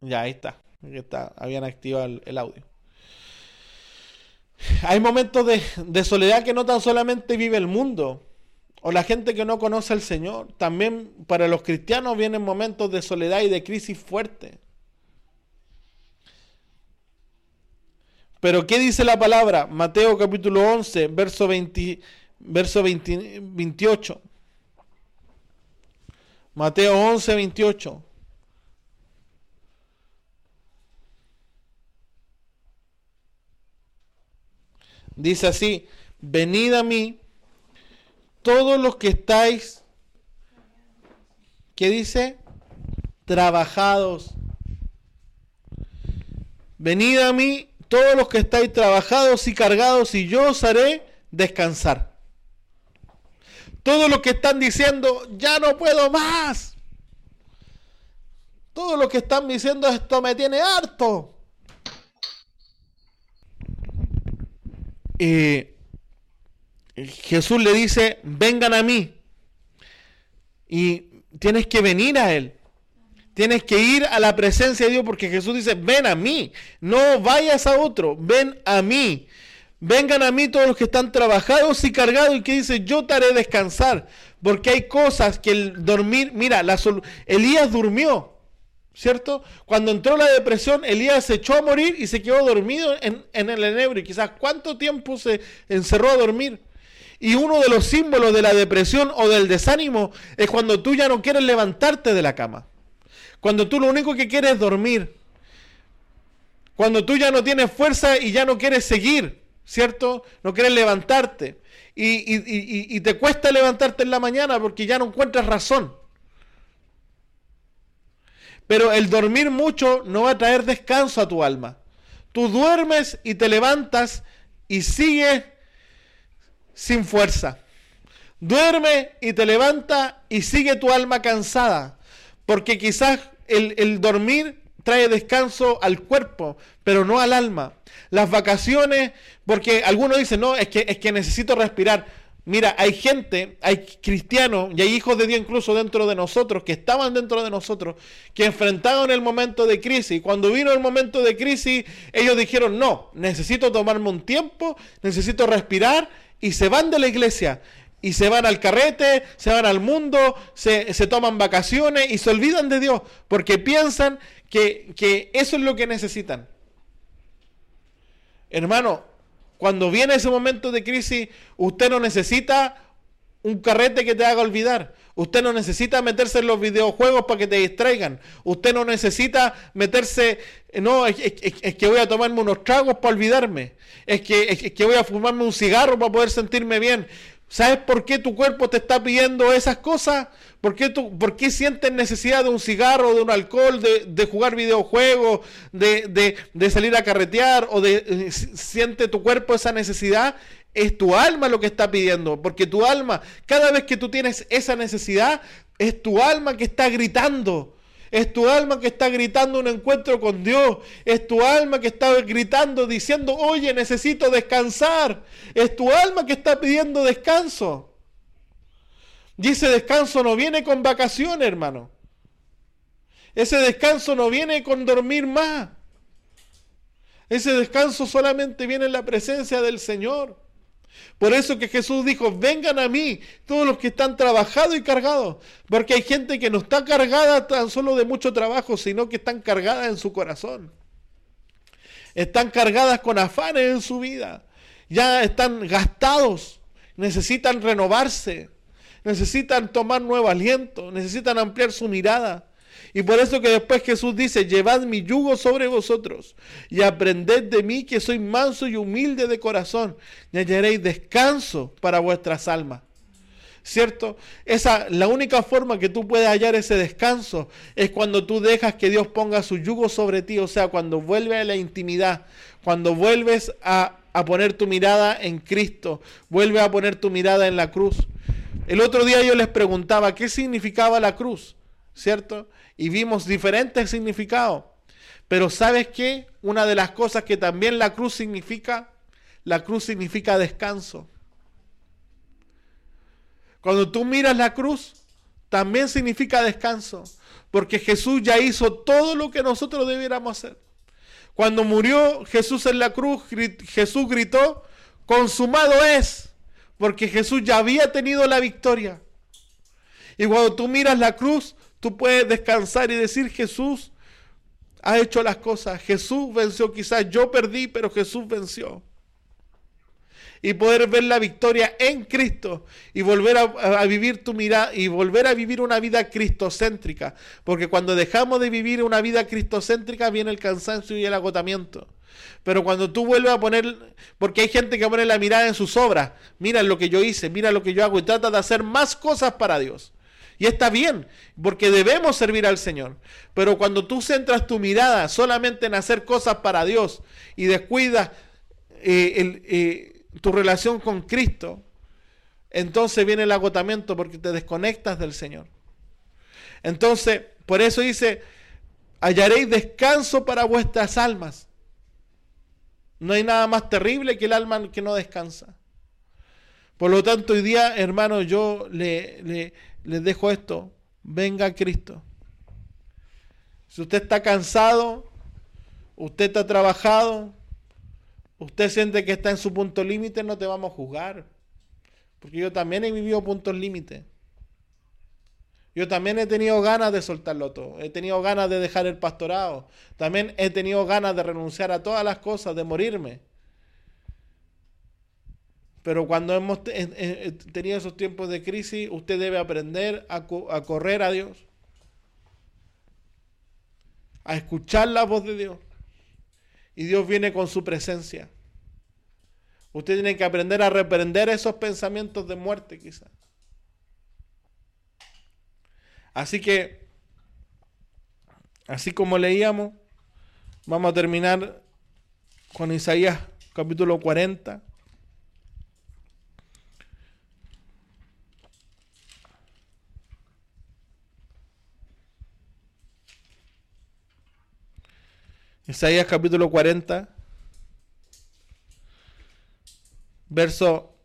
ya ahí está, ahí está, habían activado el, el audio. Hay momentos de, de soledad que no tan solamente vive el mundo, o la gente que no conoce al Señor. También para los cristianos vienen momentos de soledad y de crisis fuerte. Pero ¿qué dice la palabra? Mateo capítulo 11, verso, 20, verso 28. Mateo 11, 28. Dice así, venid a mí todos los que estáis, ¿qué dice? Trabajados. Venid a mí todos los que estáis trabajados y cargados y yo os haré descansar. Todos los que están diciendo, ya no puedo más. Todos los que están diciendo, esto me tiene harto. Eh, Jesús le dice, vengan a mí. Y tienes que venir a Él. Tienes que ir a la presencia de Dios porque Jesús dice, ven a mí. No vayas a otro, ven a mí. Vengan a mí todos los que están trabajados y cargados y que dice, yo te haré descansar. Porque hay cosas que el dormir, mira, Elías durmió, ¿cierto? Cuando entró la depresión, Elías se echó a morir y se quedó dormido en, en el enebro. Y quizás cuánto tiempo se encerró a dormir. Y uno de los símbolos de la depresión o del desánimo es cuando tú ya no quieres levantarte de la cama. Cuando tú lo único que quieres es dormir. Cuando tú ya no tienes fuerza y ya no quieres seguir, ¿cierto? No quieres levantarte. Y, te cuesta levantarte en la mañana porque ya no encuentras razón. Pero el dormir mucho no va a traer descanso a tu alma. Tú duermes y te levantas y sigues sin fuerza. Duerme y te levanta y sigue tu alma cansada. Porque quizás el, dormir trae descanso al cuerpo, pero no al alma. Las vacaciones, porque algunos dicen, no, es que, es que necesito respirar. Mira, hay gente, hay cristianos y hay hijos de Dios incluso dentro de nosotros, que estaban dentro de nosotros, que enfrentaron el momento de crisis. Cuando vino el momento de crisis, ellos dijeron, no, necesito tomarme un tiempo, necesito respirar y se van de la iglesia y se van al carrete, se van al mundo, se, toman vacaciones y se olvidan de Dios porque piensan que, que eso es lo que necesitan. Hermano, cuando viene ese momento de crisis, usted no necesita un carrete que te haga olvidar. Usted no necesita meterse en los videojuegos para que te distraigan. Usted no necesita meterse, no, es, que voy a tomarme unos tragos para olvidarme. Es que, es que voy a fumarme un cigarro para poder sentirme bien. ¿Sabes por qué tu cuerpo te está pidiendo esas cosas? ¿Por qué, tú, por qué sientes necesidad de un cigarro, de un alcohol, de, jugar videojuegos, de, de, salir a carretear? ¿O de eh, siente tu cuerpo esa necesidad? Es tu alma lo que está pidiendo, porque tu alma, cada vez que tú tienes esa necesidad, es tu alma que está gritando. Es tu alma que está gritando un encuentro con Dios. Es tu alma que está gritando diciendo, oye, necesito descansar. Es tu alma que está pidiendo descanso. Y ese descanso no viene con vacaciones, hermano. Ese descanso no viene con dormir más. Ese descanso solamente viene en la presencia del Señor. Por eso que Jesús dijo, vengan a mí todos los que están trabajados y cargados. Porque hay gente que no está cargada tan solo de mucho trabajo, sino que están cargadas en su corazón. Están cargadas con afanes en su vida. Ya están gastados. Necesitan renovarse. Necesitan tomar nuevo aliento. Necesitan ampliar su mirada. Y por eso que después Jesús dice, llevad mi yugo sobre vosotros y aprended de mí que soy manso y humilde de corazón y hallaréis descanso para vuestras almas. ¿Cierto? Esa, la única forma que tú puedes hallar ese descanso es cuando tú dejas que Dios ponga su yugo sobre ti, o sea, cuando vuelves a la intimidad, cuando vuelves a, a poner tu mirada en Cristo, vuelves a poner tu mirada en la cruz. El otro día yo les preguntaba qué significaba la cruz, ¿cierto? Y vimos diferentes significados. Pero ¿sabes qué? Una de las cosas que también la cruz significa, la cruz significa descanso. Cuando tú miras la cruz, también significa descanso, porque Jesús ya hizo todo lo que nosotros debiéramos hacer. Cuando murió Jesús en la cruz, Jesús gritó, consumado es, Porque Jesús ya había tenido la victoria. Y cuando tú miras la cruz, tú puedes descansar y decir, Jesús ha hecho las cosas. Jesús venció. Quizás yo perdí, pero Jesús venció. Y poder ver la victoria en Cristo y volver a, vivir tu mirada y volver a vivir una vida cristocéntrica. Porque cuando dejamos de vivir una vida cristocéntrica viene el cansancio y el agotamiento. Pero cuando tú vuelves a poner, porque hay gente que pone la mirada en sus obras, mira lo que yo hice, mira lo que yo hago y trata de hacer más cosas para Dios. Y está bien, porque debemos servir al Señor. Pero cuando tú centras tu mirada solamente en hacer cosas para Dios y descuidas eh, eh, tu relación con Cristo, entonces viene el agotamiento porque te desconectas del Señor. Entonces, por eso dice, hallaréis descanso para vuestras almas. No hay nada más terrible que el alma que no descansa. Por lo tanto, hoy día, hermano, yo le, les dejo esto. Venga Cristo. Si usted está cansado, usted está trabajado, usted siente que está en su punto límite, no te vamos a juzgar. Porque yo también he vivido puntos límites. Yo también he tenido ganas de soltarlo todo. He tenido ganas de dejar el pastorado. También he tenido ganas de renunciar a todas las cosas, de morirme. Pero cuando hemos tenido esos tiempos de crisis, usted debe aprender a, a correr a Dios. A escuchar la voz de Dios. Y Dios viene con su presencia. Usted tiene que aprender a reprender esos pensamientos de muerte quizás. Así que, así como leíamos, vamos a terminar con Isaías capítulo 40. Isaías capítulo 40, verso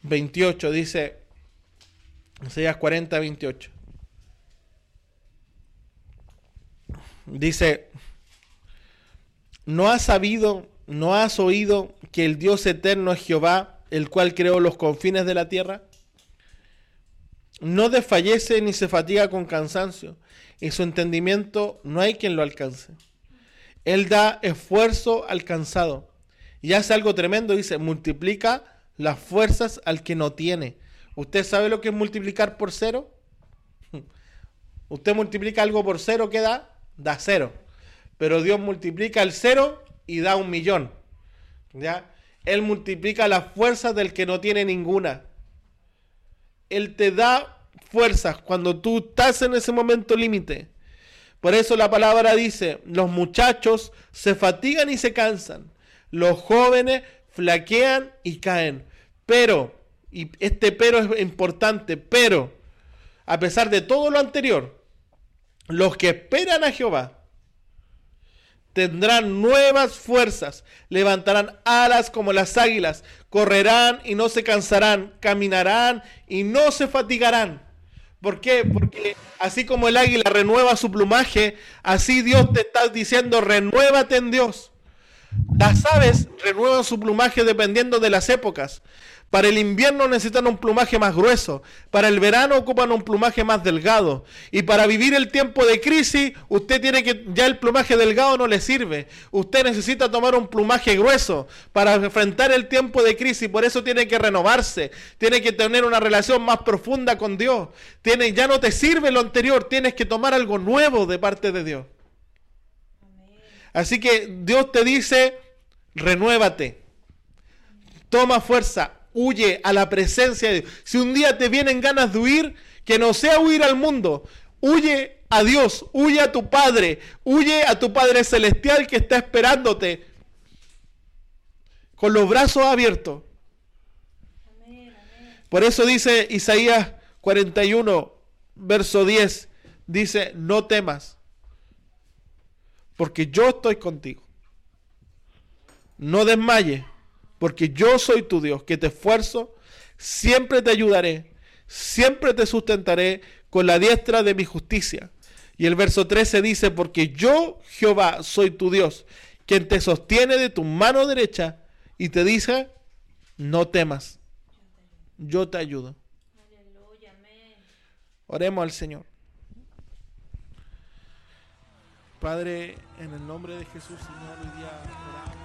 28, dice, Isaías 40, 28. Dice, ¿no has sabido, no has oído que el Dios eterno es Jehová, el cual creó los confines de la tierra? No desfallece ni se fatiga con cansancio, y su entendimiento no hay quien lo alcance. Él da esfuerzo al cansado y hace algo tremendo, dice, multiplica las fuerzas al que no tiene. ¿Usted sabe lo que es multiplicar por cero? *laughs* Usted multiplica algo por cero, ¿qué da? Da cero. Pero Dios multiplica el cero y da un millón. ¿Ya? Él multiplica las fuerzas del que no tiene ninguna. Él te da fuerzas cuando tú estás en ese momento límite. Por eso la palabra dice, los muchachos se fatigan y se cansan. Los jóvenes flaquean y caen. Pero y este pero es importante, pero a pesar de todo lo anterior, los que esperan a Jehová tendrán nuevas fuerzas, levantarán alas como las águilas, correrán y no se cansarán, caminarán y no se fatigarán. ¿Por qué? Porque así como el águila renueva su plumaje, así Dios te está diciendo, renuévate en Dios. Las aves renuevan su plumaje dependiendo de las épocas. Para el invierno necesitan un plumaje más grueso, para el verano ocupan un plumaje más delgado. Y para vivir el tiempo de crisis, usted tiene que, ya el plumaje delgado no le sirve. Usted necesita tomar un plumaje grueso para enfrentar el tiempo de crisis. Por eso tiene que renovarse, tiene que tener una relación más profunda con Dios. Tiene, ya no te sirve lo anterior, tienes que tomar algo nuevo de parte de Dios. Así que Dios te dice, renuévate, toma fuerza, huye a la presencia de Dios. Si un día te vienen ganas de huir, que no sea huir al mundo, huye a Dios, huye a tu Padre, huye a tu Padre Celestial que está esperándote con los brazos abiertos. Por eso dice Isaías 41, verso 10, dice, no temas, porque yo estoy contigo. No desmayes, porque yo soy tu Dios, que te esfuerzo, siempre te ayudaré, siempre te sustentaré con la diestra de mi justicia. Y el verso 13 dice, porque yo, Jehová, soy tu Dios, quien te sostiene de tu mano derecha y te dice, no temas, yo te ayudo. Oremos al Señor. Padre, en el nombre de Jesús, Señor, hoy día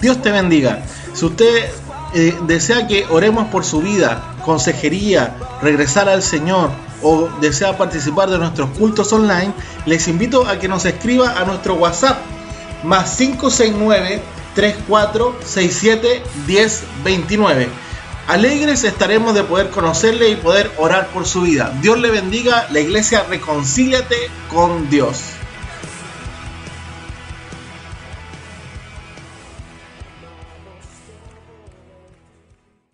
Dios te bendiga. Si usted eh, desea que oremos por su vida, consejería, regresar al Señor o desea participar de nuestros cultos online, les invito a que nos escriba a nuestro WhatsApp más 569 3467 1029. Alegres estaremos de poder conocerle y poder orar por su vida. Dios le bendiga, la iglesia reconcíliate con Dios.